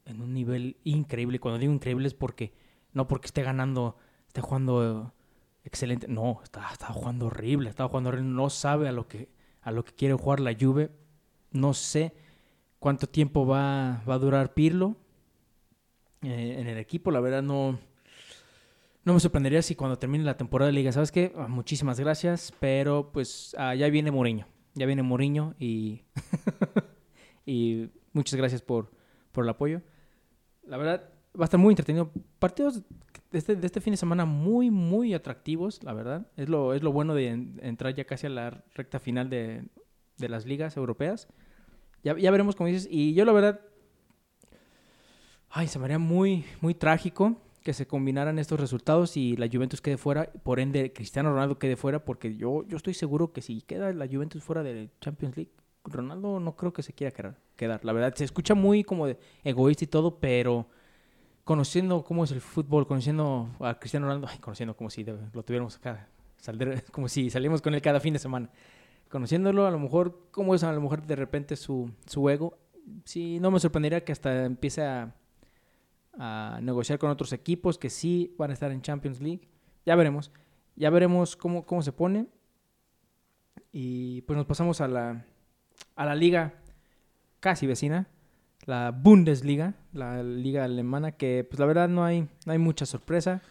un nivel increíble. Cuando digo increíble es porque, no porque esté ganando, esté jugando excelente. No, está, está jugando horrible, está jugando horrible. No sabe a lo que, a lo que quiere jugar la Juve. No sé cuánto tiempo va, va a durar Pirlo eh, en el equipo. La verdad no, no me sorprendería si cuando termine la temporada de liga, ¿sabes qué? Ah, muchísimas gracias, pero pues ah, ya viene Mourinho. Ya viene Mourinho y, *laughs* y muchas gracias por, por el apoyo. La verdad, va a estar muy entretenido. Partidos de este, este fin de semana muy, muy atractivos, la verdad. Es lo, es lo bueno de entrar ya casi a la recta final de, de las ligas europeas. Ya, ya veremos cómo dices. Y yo la verdad Ay, se me haría muy, muy trágico que se combinaran estos resultados y la Juventus quede fuera, por ende Cristiano Ronaldo quede fuera, porque yo, yo estoy seguro que si queda la Juventus fuera de Champions League, Ronaldo no creo que se quiera quedar. La verdad, se escucha muy como de egoísta y todo, pero conociendo cómo es el fútbol, conociendo a Cristiano Ronaldo, ay, conociendo como si lo tuviéramos acá, *laughs* como si salimos con él cada fin de semana. Conociéndolo, a lo mejor, cómo es a lo mejor de repente su, su ego, sí, no me sorprendería que hasta empiece a a negociar con otros equipos que sí van a estar en Champions League. Ya veremos. Ya veremos cómo, cómo se pone. Y pues nos pasamos a la, a la liga casi vecina, la Bundesliga, la liga alemana, que pues la verdad no hay, no hay mucha sorpresa.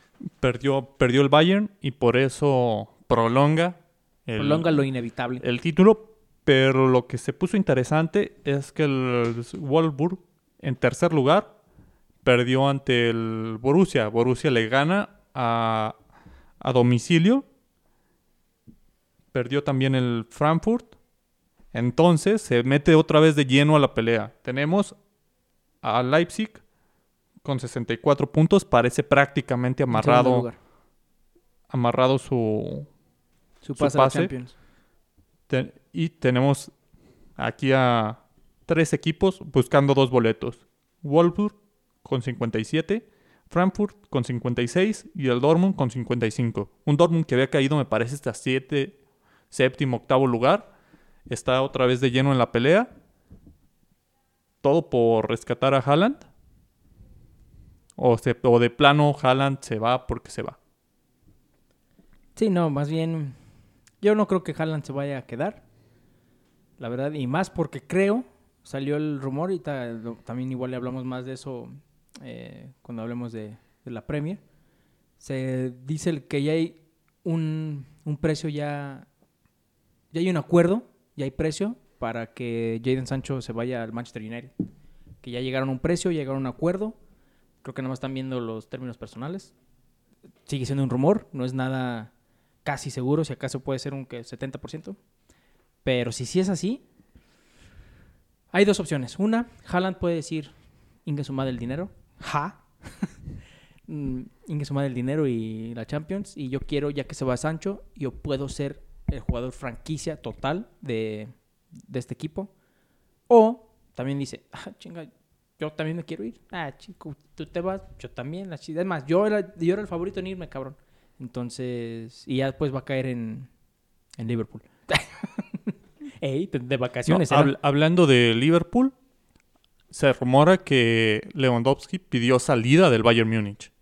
Perdió, perdió el Bayern y por eso prolonga. El, prolonga lo inevitable. El título, pero lo que se puso interesante es que el Wolfsburg en tercer lugar perdió ante el Borussia. Borussia le gana a, domicilio. Perdió también el Frankfurt. Entonces se mete otra vez de lleno a la pelea. Tenemos a Leipzig con 64 puntos. Parece prácticamente amarrado. Amarrado su, su pase. y tenemos aquí a tres equipos buscando dos boletos. Wolfsburg con 57, Frankfurt con 56 y el Dortmund con 55. Un Dortmund que había caído, me parece, hasta 7, séptimo, octavo lugar. Está otra vez de lleno en la pelea. Todo por rescatar a Haaland. O, o de plano Haaland se va porque se va. Sí, no, más bien yo no creo que Haaland se vaya a quedar. La verdad, y más porque creo, salió el rumor y también igual le hablamos más de eso eh, cuando hablemos de, la Premier, se dice que ya hay un, precio, ya, ya hay un acuerdo, ya hay precio para que Jaden Sancho se vaya al Manchester United. Que ya llegaron a un precio, llegaron a un acuerdo. Creo que nada más están viendo los términos personales. Sigue siendo un rumor, no es nada casi seguro, si acaso puede ser un que 70%. Pero si sí es así, hay dos opciones. Una, Haaland puede decir, ingue suma del dinero ja, mm, Inge suma del dinero y la Champions. Y yo quiero, ya que se va Sancho, yo puedo ser el jugador franquicia total de, este equipo. O también dice, ah, chinga, yo también me quiero ir. Ah, chico, tú te vas, yo también. Es más, yo era, yo era el favorito en irme, cabrón. Entonces, y ya después va a caer en, en Liverpool. *laughs* *laughs* Ey, de vacaciones. hablando de Liverpool, se rumora que Lewandowski pidió salida del Bayern Múnich.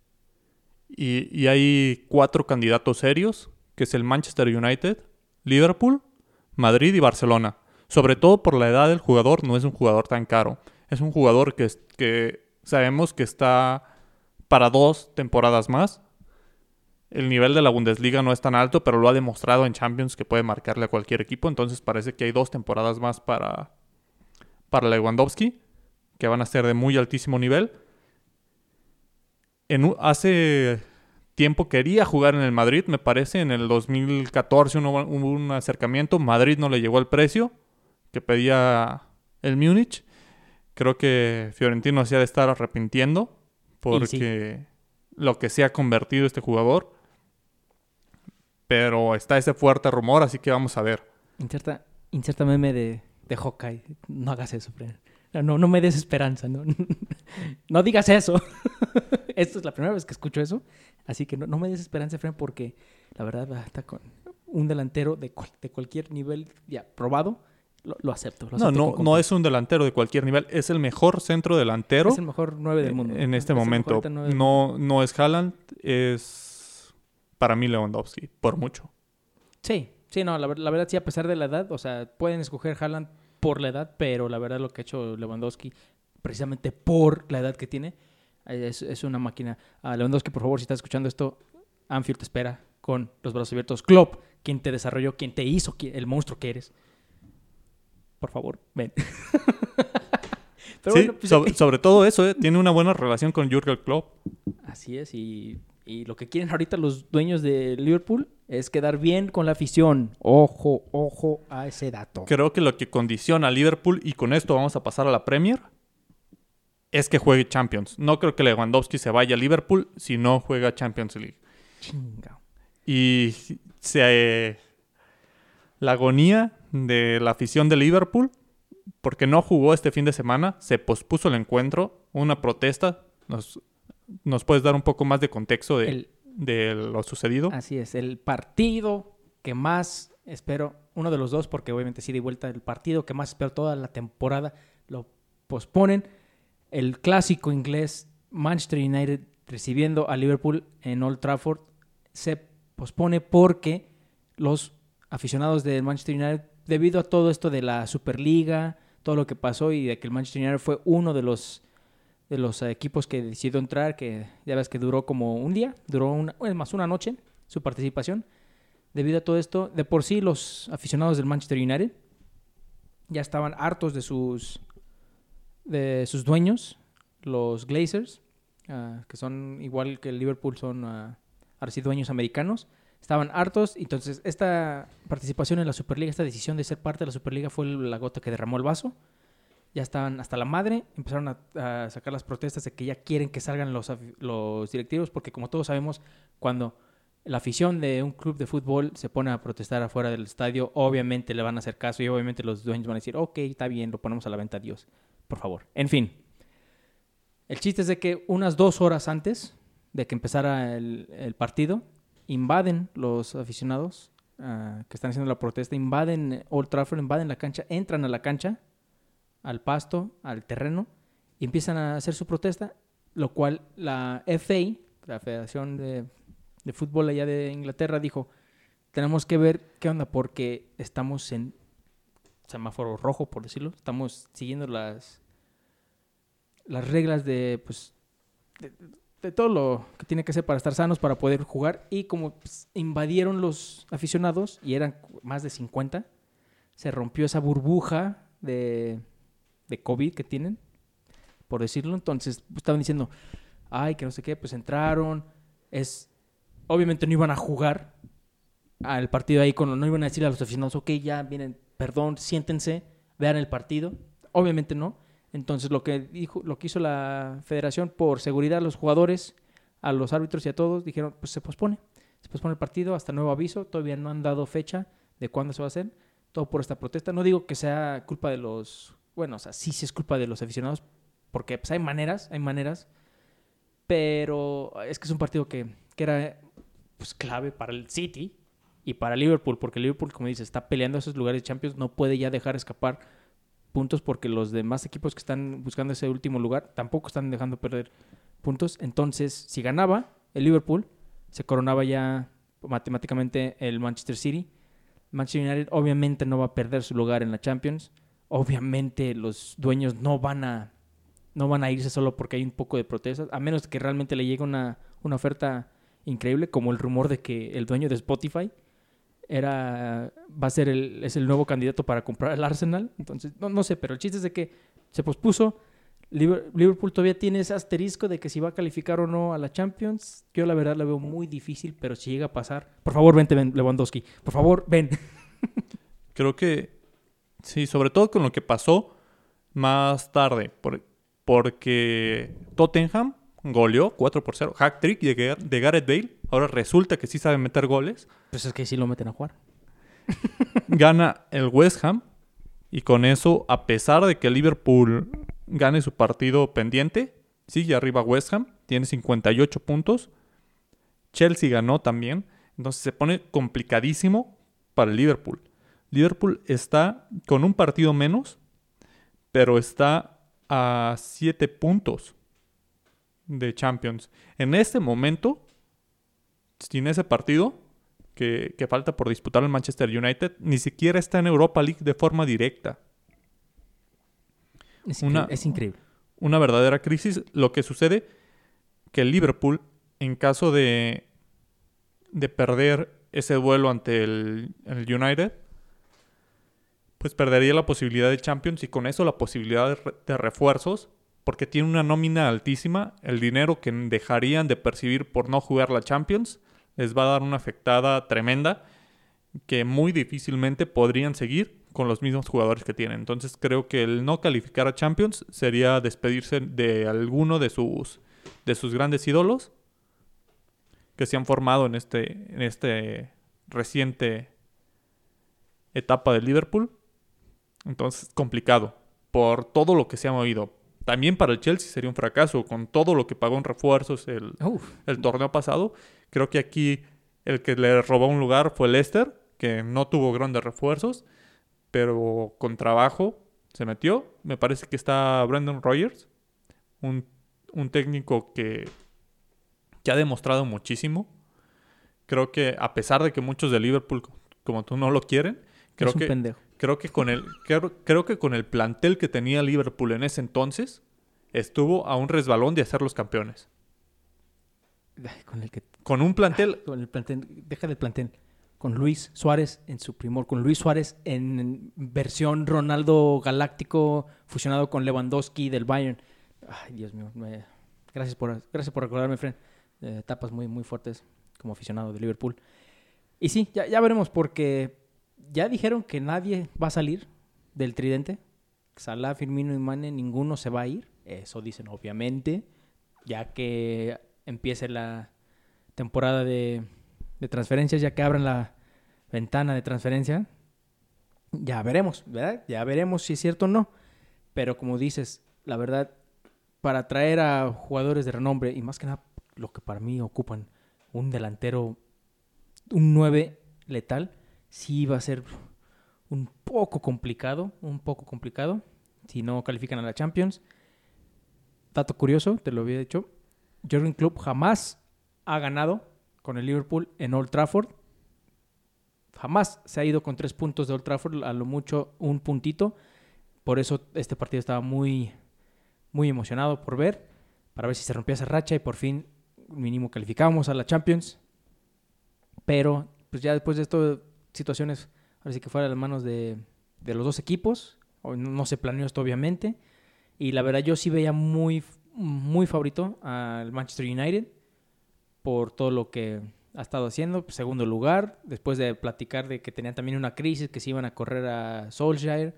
Y, y hay cuatro candidatos serios, que es el Manchester United, Liverpool, Madrid y Barcelona. Sobre todo por la edad del jugador, no es un jugador tan caro. Es un jugador que, que sabemos que está para dos temporadas más. El nivel de la Bundesliga no es tan alto, pero lo ha demostrado en Champions que puede marcarle a cualquier equipo. Entonces parece que hay dos temporadas más para, para Lewandowski, que van a ser de muy altísimo nivel. En hace tiempo quería jugar en el Madrid, me parece. En el 2014 hubo un acercamiento. Madrid no le llegó el precio que pedía el Múnich. Creo que Fiorentino se ha de estar arrepintiendo porque lo que se ha convertido este jugador. Pero está ese fuerte rumor, así que vamos a ver. Inserta, inserta meme de, de Hawkeye. No hagas eso, Fred. No, no, me des esperanza, no, *laughs* no digas eso. *laughs* Esto es la primera vez que escucho eso. Así que no, no me des esperanza, Fred, porque la verdad ah, está con un delantero de, cual- de cualquier nivel ya probado. Lo, lo acepto. lo No, acepto no, no es un delantero de cualquier nivel, es el mejor centro delantero Es el mejor 9 del mundo. en este Es momento. No, no es Haaland, es para mí Lewandowski, por mucho. Sí, sí, no, la, la verdad sí, a pesar de la edad, o sea, pueden escoger Haaland por la edad, pero la verdad lo que ha hecho Lewandowski, precisamente por la edad que tiene, es, es una máquina. Ah, Lewandowski, por favor, si estás escuchando esto, Anfield te espera con los brazos abiertos. Klopp, quien te desarrolló, quien te hizo el monstruo que eres. Por favor, ven. *laughs* Pero sí, bueno, pues, sobre, *laughs* sobre todo eso, ¿eh? tiene una buena relación con Jürgen Klopp. Así es, y, y lo que quieren ahorita los dueños de Liverpool es quedar bien con la afición. Ojo, ojo a ese dato. Creo que lo que condiciona a Liverpool, y con esto vamos a pasar a la Premier, es que juegue Champions. No creo que Lewandowski se vaya a Liverpool si no juega Champions League. Chinga. Y se, la agonía de la afición de Liverpool, porque no jugó este fin de semana, se pospuso el encuentro, una protesta. ¿Nos, nos puedes dar un poco más de contexto de, El- de lo sucedido? Así es, el partido que más espero, uno de los dos, porque obviamente sí de vuelta, el partido que más espero toda la temporada, lo posponen. El clásico inglés, Manchester United recibiendo a Liverpool en Old Trafford, se pospone porque los aficionados del Manchester United, debido a todo esto de la Superliga, todo lo que pasó y de que el Manchester United fue uno de los de los equipos que decidió entrar, que ya ves que duró como un día, duró una, es más una noche su participación. Debido a todo esto, de por sí los aficionados del Manchester United ya estaban hartos de sus de sus dueños, los Glazers, ah, que son igual que el Liverpool, son ah, ahora sí dueños americanos. Estaban hartos, entonces esta participación en la Superliga, esta decisión de ser parte de la Superliga fue la gota que derramó el vaso ya estaban hasta la madre, empezaron a, sacar las protestas de que ya quieren que salgan los, directivos, porque como todos sabemos, cuando la afición de un club de fútbol se pone a protestar afuera del estadio, obviamente le van a hacer caso y obviamente los dueños van a decir, ok, está bien, lo ponemos a la venta, adiós, por favor. En fin, el chiste es de que unas dos horas antes de que empezara el, partido, invaden los aficionados ah, que están haciendo la protesta, invaden Old Trafford, invaden la cancha, entran a la cancha, al pasto, al terreno, y empiezan a hacer su protesta, lo cual la FA, la Federación de, Fútbol allá de Inglaterra, dijo, tenemos que ver qué onda, porque estamos en semáforo rojo, por decirlo, estamos siguiendo las, las reglas de, pues, de, todo lo que tiene que ser para estar sanos, para poder jugar, y como pues, invadieron los aficionados, y eran más de 50, se rompió esa burbuja de, de COVID que tienen, por decirlo. Entonces pues, estaban diciendo, ay, que no sé qué, pues entraron. Es, obviamente no iban a jugar al partido ahí, con, no iban a decirle a los aficionados, ok, ya vienen, perdón, siéntense, vean el partido. Obviamente no. Entonces lo que dijo, lo que hizo la federación por seguridad a los jugadores, a los árbitros y a todos, dijeron, pues se pospone. Se pospone el partido hasta nuevo aviso. Todavía no han dado fecha de cuándo se va a hacer. Todo por esta protesta. No digo que sea culpa de los, bueno, o sea, sí, sí es culpa de los aficionados, porque pues hay maneras, hay maneras, pero es que es un partido que, que era pues clave para el City y para Liverpool, porque Liverpool, como dice, está peleando esos lugares de Champions, no puede ya dejar escapar puntos porque los demás equipos que están buscando ese último lugar tampoco están dejando perder puntos. Entonces, si ganaba, el Liverpool, se coronaba ya matemáticamente el Manchester City. Manchester United obviamente no va a perder su lugar en la Champions. Obviamente los dueños no van a no van a irse solo porque hay un poco de protestas, a menos que realmente le llegue una, una oferta increíble, como el rumor de que el dueño de Spotify era va a ser el, es el nuevo candidato para comprar el Arsenal. Entonces, no, no sé, pero el chiste es de que se pospuso. Liverpool todavía tiene ese asterisco de que si va a calificar o no a la Champions. Yo la verdad la veo muy difícil, pero si llega a pasar, por favor, vente, ven, Lewandowski. Por favor, ven. *laughs* Creo que sí, sobre todo con lo que pasó más tarde, porque Tottenham goleó 4 por 0, hack trick de, Gareth Bale. Ahora resulta que sí sabe meter goles. Pues es que sí lo meten a jugar. *laughs* Gana el West Ham y con eso, a pesar de que Liverpool gane su partido pendiente. Sigue arriba West Ham, tiene 58 puntos. Chelsea ganó también. Entonces se pone complicadísimo para el Liverpool. Liverpool está con un partido menos, pero está a 7 puntos de Champions. En este momento, sin ese partido que, que falta por disputar el Manchester United, ni siquiera está en Europa League de forma directa. Es, una, es increíble. Una verdadera crisis. Lo que sucede que el Liverpool, en caso de, de perder ese duelo ante el, United, pues perdería la posibilidad de Champions y con eso la posibilidad de, refuerzos, porque tiene una nómina altísima. El dinero que dejarían de percibir por no jugar la Champions les va a dar una afectada tremenda que muy difícilmente podrían seguir con los mismos jugadores que tienen. Entonces creo que el no calificar a Champions sería despedirse de alguno de sus, de sus grandes ídolos que se han formado en este, en este reciente etapa de Liverpool. Entonces complicado por todo lo que se ha movido. También para el Chelsea sería un fracaso con todo lo que pagó en refuerzos el, el torneo pasado. Creo que aquí el que le robó un lugar fue Leicester, que no tuvo grandes refuerzos pero con trabajo se metió. Me parece que está Brandon Rogers, un, técnico que, que ha demostrado muchísimo. Creo que a pesar de que muchos de Liverpool, como tú, no lo quieren, creo que creo que con el creo, que con el plantel que tenía Liverpool en ese entonces estuvo a un resbalón de hacer los campeones. Con el que con un plantel con el plantel, deja del plantel con Luis Suárez en su primor, con Luis Suárez en versión Ronaldo Galáctico fusionado con Lewandowski del Bayern. Ay, Dios mío, gracias, por, gracias por recordarme, Fred. etapas muy, muy fuertes como aficionado de Liverpool. Y sí, ya, ya veremos porque ya dijeron que nadie va a salir del tridente. Salah, Firmino y Mane, ninguno se va a ir. Eso dicen obviamente, ya que empiece la temporada de transferencias, ya que abran la ventana de transferencia, ya veremos, ¿verdad? Ya veremos si es cierto o no. Pero como dices, la verdad, para traer a jugadores de renombre, y más que nada lo que para mí ocupan un delantero, un 9 letal, sí va a ser un poco complicado, un poco complicado, si no califican a la Champions. Dato curioso, te lo había dicho, Jurgen Klopp jamás ha ganado con el Liverpool en Old Trafford. Jamás se ha ido con tres puntos de Old Trafford, a lo mucho un puntito. Por eso este partido estaba muy, muy emocionado por ver, para ver si se rompía esa racha y por fin mínimo calificábamos a la Champions. Pero pues ya después de esto, situaciones, ahora sí que fuera de las manos de, de los dos equipos. No se planeó esto obviamente. Y la verdad yo sí veía muy, muy favorito al Manchester United por todo lo que ha estado haciendo. Segundo lugar, después de platicar de que tenían también una crisis, que se iban a correr a Solskjaer.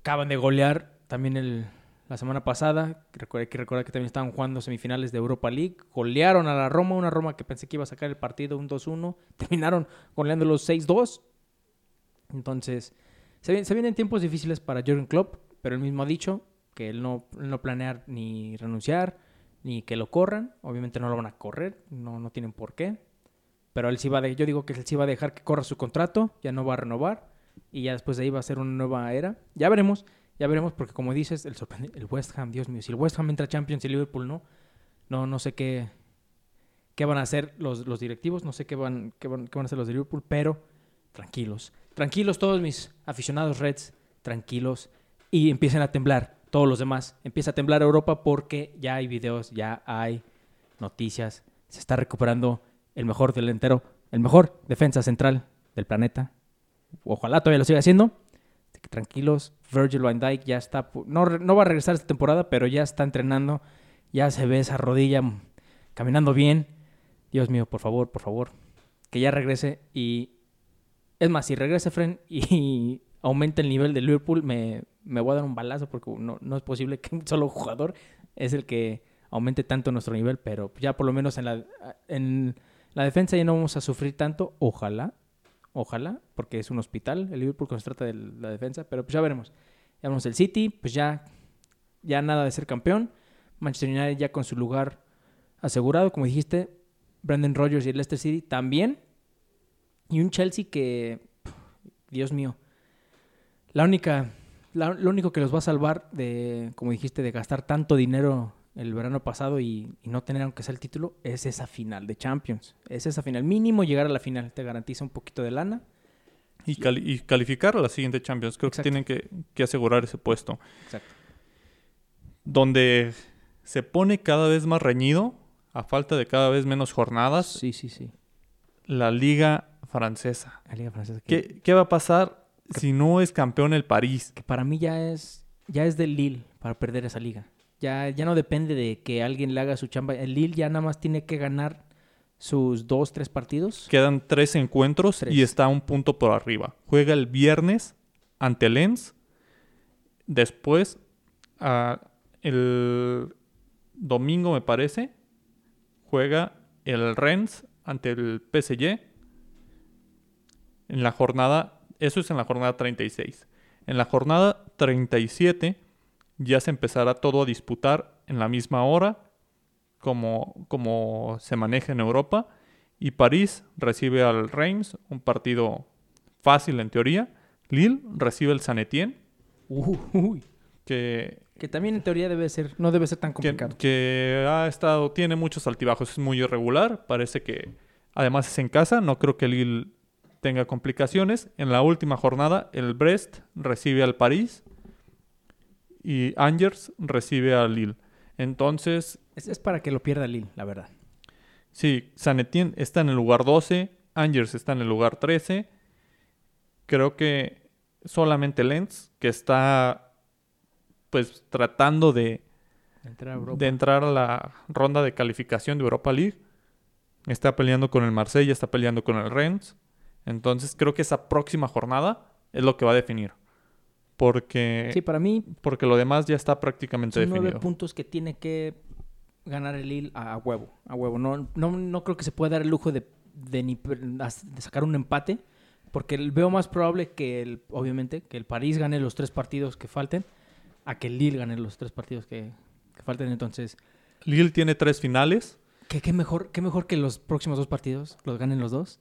Acaban de golear también el, la semana pasada. Hay que recordar que también estaban jugando semifinales de Europa League. Golearon a la Roma, una Roma que pensé que iba a sacar el partido un 2-1. *laughs* Terminaron goleando los 6-2. Entonces, se, se, vienen tiempos difíciles para Jürgen Klopp, pero él mismo ha dicho que él no, no planea ni renunciar ni que lo corran. Obviamente no lo van a correr, no, no tienen por qué. Pero él sí va de, yo digo que él sí va a dejar que corra su contrato, ya no va a renovar y ya después de ahí va a ser una nueva era. Ya veremos, ya veremos porque como dices, el, el West Ham, Dios mío, si el West Ham entra a Champions y Liverpool no, no, no sé qué, qué van a hacer los, los directivos, no sé qué van, qué, van, a hacer los de Liverpool, pero tranquilos. Tranquilos todos mis aficionados Reds, tranquilos. Y empiecen a temblar todos los demás. Empieza a temblar Europa porque ya hay videos, ya hay noticias. Se está recuperando el mejor delantero, el mejor defensa central del planeta. Ojalá todavía lo siga haciendo. Tranquilos, Virgil van Dijk ya está, no, no va a regresar esta temporada, pero ya está entrenando, ya se ve esa rodilla caminando bien. Dios mío, por favor, por favor, que ya regrese y es más, si regresa Fren *laughs* y aumenta el nivel de Liverpool, me, me voy a dar un balazo porque no, no es posible que un solo jugador es el que aumente tanto nuestro nivel, pero ya por lo menos en la, en la defensa ya no vamos a sufrir tanto, ojalá, ojalá, porque es un hospital el Liverpool cuando se trata de la defensa, pero pues ya veremos. Ya vemos el City, pues ya, ya nada de ser campeón. Manchester United ya con su lugar asegurado, como dijiste, Brandon Rodgers y el Leicester City también. Y un Chelsea que, Dios mío, la única, lo único que los va a salvar de, como dijiste, de gastar tanto dinero el verano pasado y, y no tener aunque sea el título, es esa final de Champions. Es esa final. Mínimo llegar a la final. Te garantiza un poquito de lana. Y, cali- y calificar a la siguiente Champions. Creo Exacto. que tienen que, que asegurar ese puesto. Exacto. Donde se pone cada vez más reñido, a falta de cada vez menos jornadas, Sí, sí, sí. la Liga Francesa. La Liga Francesa. Que, ¿Qué, qué va a pasar si no es campeón el París? que para mí ya es, ya es del Lille para perder esa liga. Ya, ya no depende de que alguien le haga su chamba. El Lille ya nada más tiene que ganar sus dos, tres partidos. Quedan tres encuentros Tres. y está un punto por arriba. Juega el viernes ante Lens. Después, ah, el domingo me parece, juega el Rennes ante el PSG. En la jornada, eso es en la jornada 36. En la jornada 37 ya se empezará todo a disputar en la misma hora como, como se maneja en Europa. Y París recibe al Reims, un partido fácil en teoría. Lille recibe el San Etienne, Uy, que, que también en teoría debe ser, no debe ser tan que, complicado. que ha estado, tiene muchos altibajos, es muy irregular. Parece que además es en casa, no creo que Lille tenga complicaciones. En la última jornada, el Brest recibe al París y Angers recibe al Lille. Entonces, Es, es para que lo pierda Lille, la verdad. Sí, San Etienne está en el lugar 12, Angers está en el lugar 13. Creo que solamente Lens, que está pues tratando de, Entrar a de entrar a la ronda de calificación de Europa League, está peleando con el Marsella, está peleando con el Rennes. Entonces creo que esa próxima jornada es lo que va a definir. Porque, Sí, para mí porque lo demás ya está prácticamente son nueve definido. puntos que tiene que ganar el Lille a, huevo. A huevo. No, no, no creo que se pueda dar el lujo de, de, ni de sacar un empate. Porque veo más probable que, el, obviamente, que el París gane los tres partidos que falten a que el Lille gane los tres partidos que, que falten. Entonces, Lille tiene tres finales. ¿qué, qué mejor, ¿qué mejor que los próximos dos partidos los ganen los dos?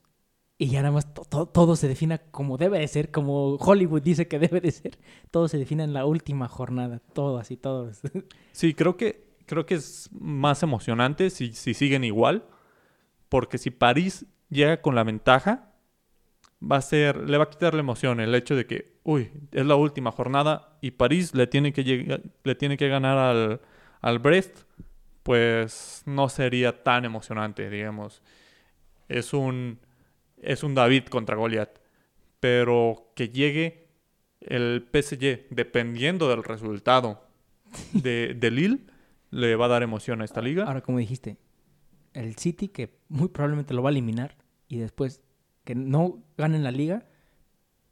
Y ya nada más to- to- todo se defina como debe de ser, como Hollywood dice que debe de ser. Todo se define en la última jornada. Todo así, todo. *laughs* Sí, creo que, creo que es más emocionante si, si siguen igual. Porque si París llega con la ventaja, va a ser, le va a quitar la emoción el hecho de que, uy, es la última jornada y París le tiene que, le tiene que ganar al, al Brest, pues no sería tan emocionante, digamos. Es un, es un David contra Goliat. Pero que llegue el PSG, dependiendo del resultado de, *laughs* de Lille, le va a dar emoción a esta liga. Ahora, como dijiste, el City que muy probablemente lo va a eliminar y después que no ganen la liga,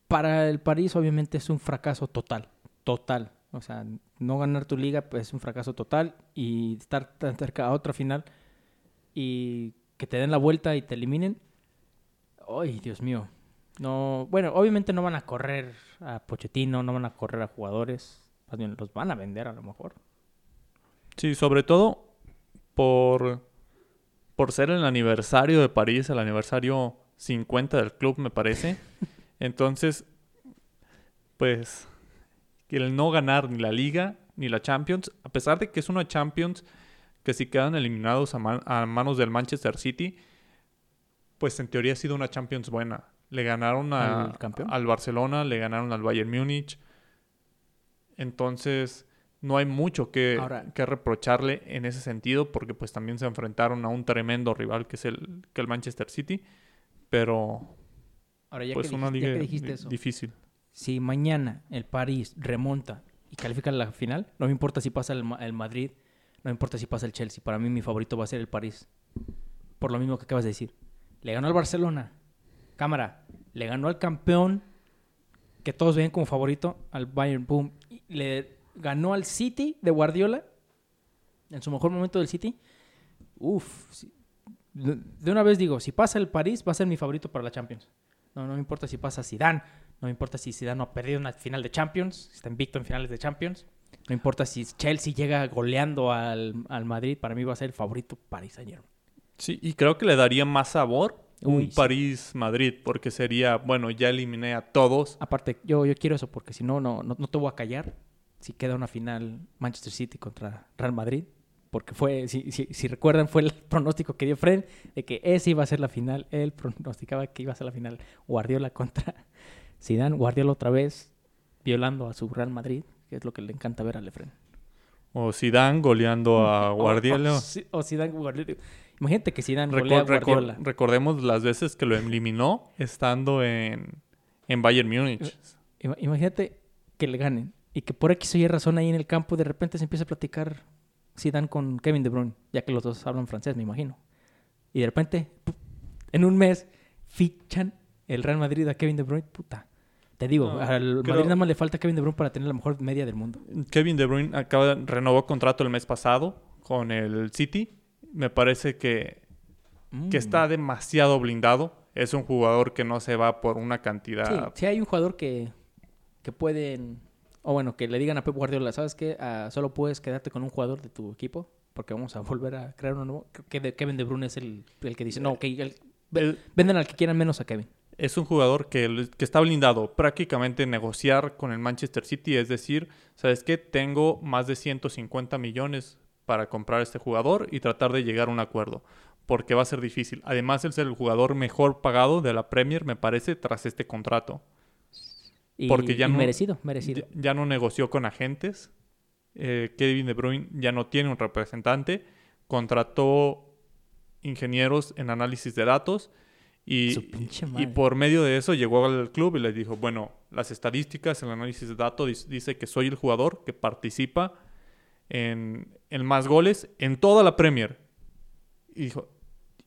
para el París obviamente es un fracaso total, total. O sea, no ganar tu liga pues, es un fracaso total y estar tan cerca a otra final y que te den la vuelta y te eliminen. Ay, Dios mío. No, bueno, obviamente no van a correr a Pochettino, no van a correr a jugadores, más bien los van a vender a lo mejor. Sí, sobre todo por, por ser el aniversario de París, el aniversario 50 del club, me parece. *laughs* Entonces, pues, que el no ganar ni la Liga ni la Champions, a pesar de que es una Champions que si quedan eliminados a, man- a manos del Manchester City, pues en teoría ha sido una Champions buena. Le ganaron a- ¿Al campeón? al Barcelona, le ganaron al Bayern Múnich. Entonces, no hay mucho que, Ahora- que reprocharle en ese sentido, porque pues también se enfrentaron a un tremendo rival que es el, que el Manchester City. Pero Ahora, ya, pues que, una dijiste, ya liga que dijiste di- eso, difícil. si mañana el París remonta y califica la final, no me importa si pasa el, el Madrid, no me importa si pasa el Chelsea. Para mí mi favorito va a ser el París. Por lo mismo que acabas de decir. Le ganó al Barcelona. Cámara. Le ganó al campeón que todos ven como favorito, al Bayern. Boom. Le ganó al City de Guardiola. En su mejor momento del City. Uf. De una vez digo, si pasa el París, va a ser mi favorito para la Champions. No, no me importa si pasa Zidane. No me importa si Zidane no ha perdido una final de Champions. Está invicto en finales de Champions. No importa si Chelsea llega goleando al, al Madrid. Para mí va a ser el favorito Paris Saint Germain. Sí, y creo que le daría más sabor Uy, un sí. París-Madrid, porque sería, bueno, ya eliminé a todos. Aparte, yo, yo quiero eso porque si no, no, no, no te voy a callar. Si queda una final Manchester City contra Real Madrid. Porque fue, si, si, si recuerdan, fue el *laughs* pronóstico que dio Fred de que ese iba a ser la final. Él pronosticaba que iba a ser la final Guardiola contra *laughs* Zidane. Guardiola otra vez violando a su Real Madrid, que es lo que le encanta ver al Efren. O Zidane goleando a Guardiola. *laughs* O, o, o Zidane. Imagínate que Zidane golea a recor- Guardiola. recordemos las veces que lo eliminó estando en, en Bayern Múnich. Ima- Imagínate que le ganen y que por X o Y razón ahí en el campo de repente se empieza a platicar Zidane con Kevin De Bruyne, ya que los dos hablan francés, me imagino. Y de repente, en un mes, fichan el Real Madrid a Kevin De Bruyne, puta. Te digo, No, al creo- Madrid nada más le falta a Kevin De Bruyne para tener la mejor media del mundo. Kevin De Bruyne acaba renovó contrato el mes pasado con el City. Me parece que, que Mm. está demasiado blindado. Es un jugador que no se va por una Sí, cantidad. sí hay un jugador que, que pueden, o bueno, que le digan a Pep Guardiola, ¿sabes qué? Ah, solo puedes quedarte con un jugador de tu equipo porque vamos a *laughs* volver a crear uno nuevo. Creo que de- Kevin De Bruyne es el, el que dice, no, ok, el- al que quieran menos a Kevin. es un jugador que, que está blindado. Prácticamente negociar con el Manchester City, es decir, ¿sabes qué? Tengo más de 150 millones para comprar este jugador y tratar de llegar a un acuerdo. Porque va a ser difícil. Además, es el jugador mejor pagado de la Premier, me parece, tras este contrato. Y, Porque ya y no- merecido, merecido. Ya, ya no negoció con agentes. Eh, Kevin De Bruyne ya no tiene un representante. Contrató ingenieros en análisis de datos. Y, y por medio de eso llegó al club y les dijo, bueno, las estadísticas, el análisis de datos dice que soy el jugador que participa en, más goles en toda la Premier. Y,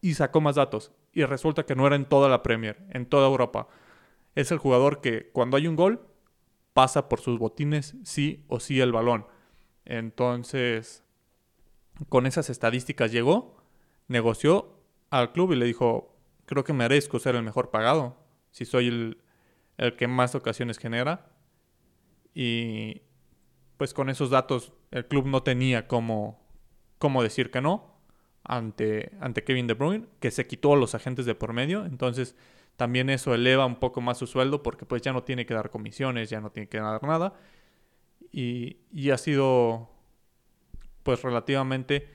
y sacó más datos. Y resulta que no era en toda la Premier, en toda Europa. Es el jugador que cuando hay un gol, pasa por sus botines sí o sí el balón. Entonces, con esas estadísticas llegó, negoció al club y le dijo, creo que merezco ser el mejor pagado, si soy el, el que más ocasiones genera. Y pues con esos datos el club no tenía cómo, decir que no ante, ante Kevin De Bruyne, que se quitó a los agentes de por medio. Entonces también eso eleva un poco más su sueldo porque pues ya no tiene que dar comisiones, ya no tiene que dar nada. Y, y ha sido pues relativamente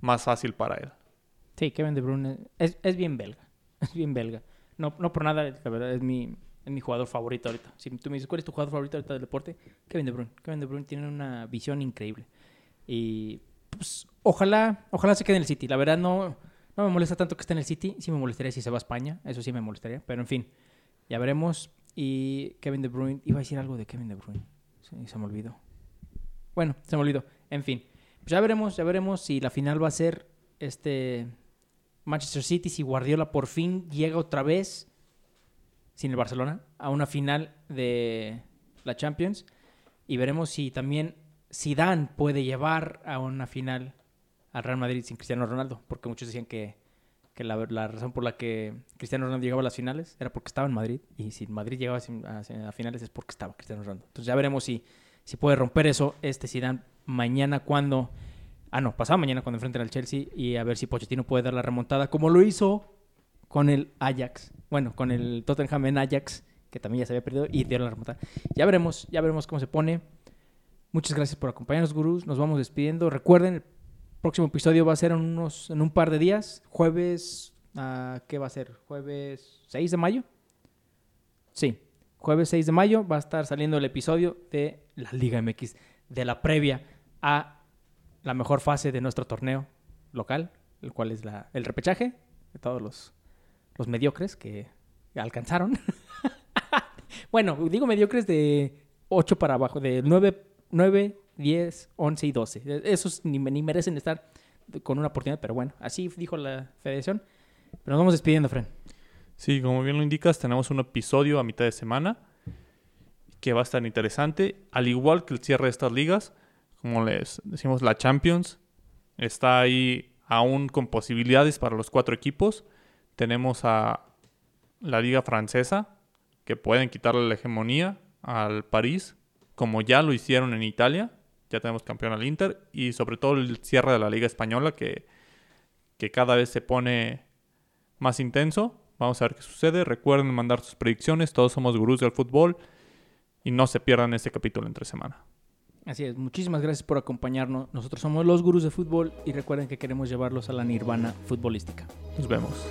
más fácil para él. Sí, Kevin De Bruyne es, es bien belga. *laughs* Es bien belga. No, no por nada, la verdad, es mi, es mi jugador favorito ahorita. Si tú me dices, ¿cuál es tu jugador favorito ahorita del deporte? Kevin De Bruyne. Kevin De Bruyne tiene una visión increíble. Y pues, ojalá, ojalá se quede en el City. La verdad no, no me molesta tanto que esté en el City. Sí me molestaría si se va a España. Eso sí me molestaría. Pero en fin, ya veremos. Y Kevin De Bruyne, iba a decir algo de Kevin De Bruyne. Se me olvidó. Bueno, se me olvidó. En fin, pues ya veremos, ya veremos si la final va a ser este Manchester City, si Guardiola por fin llega otra vez, sin el Barcelona, a una final de la Champions. Y veremos si también Zidane puede llevar a una final al Real Madrid sin Cristiano Ronaldo, porque muchos decían que, que la, razón por la que Cristiano Ronaldo llegaba a las finales era porque estaba en Madrid, y si Madrid llegaba a, a finales es porque estaba Cristiano Ronaldo. Entonces ya veremos si, si puede romper eso este Zidane mañana cuando... Ah, no, pasado mañana cuando enfrenten al Chelsea y a ver si Pochettino puede dar la remontada como lo hizo con el Ajax. Bueno, con el Tottenham en Ajax, que también ya se había perdido y dio la remontada. Ya veremos, ya veremos cómo se pone. Muchas gracias por acompañarnos, gurús. Nos vamos despidiendo. Recuerden, próximo episodio va a ser en, unos, en un par de días. Jueves, ah, ¿qué va a ser? Jueves 6 de mayo. Sí, jueves 6 de mayo va a estar saliendo el episodio de la Liga MX, de la previa a la mejor fase de nuestro torneo local, el cual es la, el repechaje de todos los, los mediocres que alcanzaron. *laughs* bueno, digo mediocres de 8 para abajo, de 9, 9, 10, 11 y 12. Esos ni, ni merecen estar con una oportunidad, pero bueno, así dijo la federación. Pero nos vamos despidiendo, Fren. Sí, como bien lo indicas, tenemos un episodio a mitad de semana que va a estar interesante, al igual que el cierre de estas ligas, como les decimos, la Champions está ahí aún con posibilidades para los cuatro equipos. Tenemos a la liga francesa, que pueden quitarle la hegemonía al París, como ya lo hicieron en Italia. Ya tenemos campeón al Inter y sobre todo el cierre de la liga española que, que cada vez se pone más intenso. Vamos a ver qué sucede. Recuerden mandar sus predicciones. Todos somos gurús del fútbol. Y no se pierdan este capítulo entre semana. Así es. Muchísimas gracias por acompañarnos. Nosotros somos los gurús de fútbol y recuerden que queremos llevarlos a la nirvana futbolística. Nos vemos.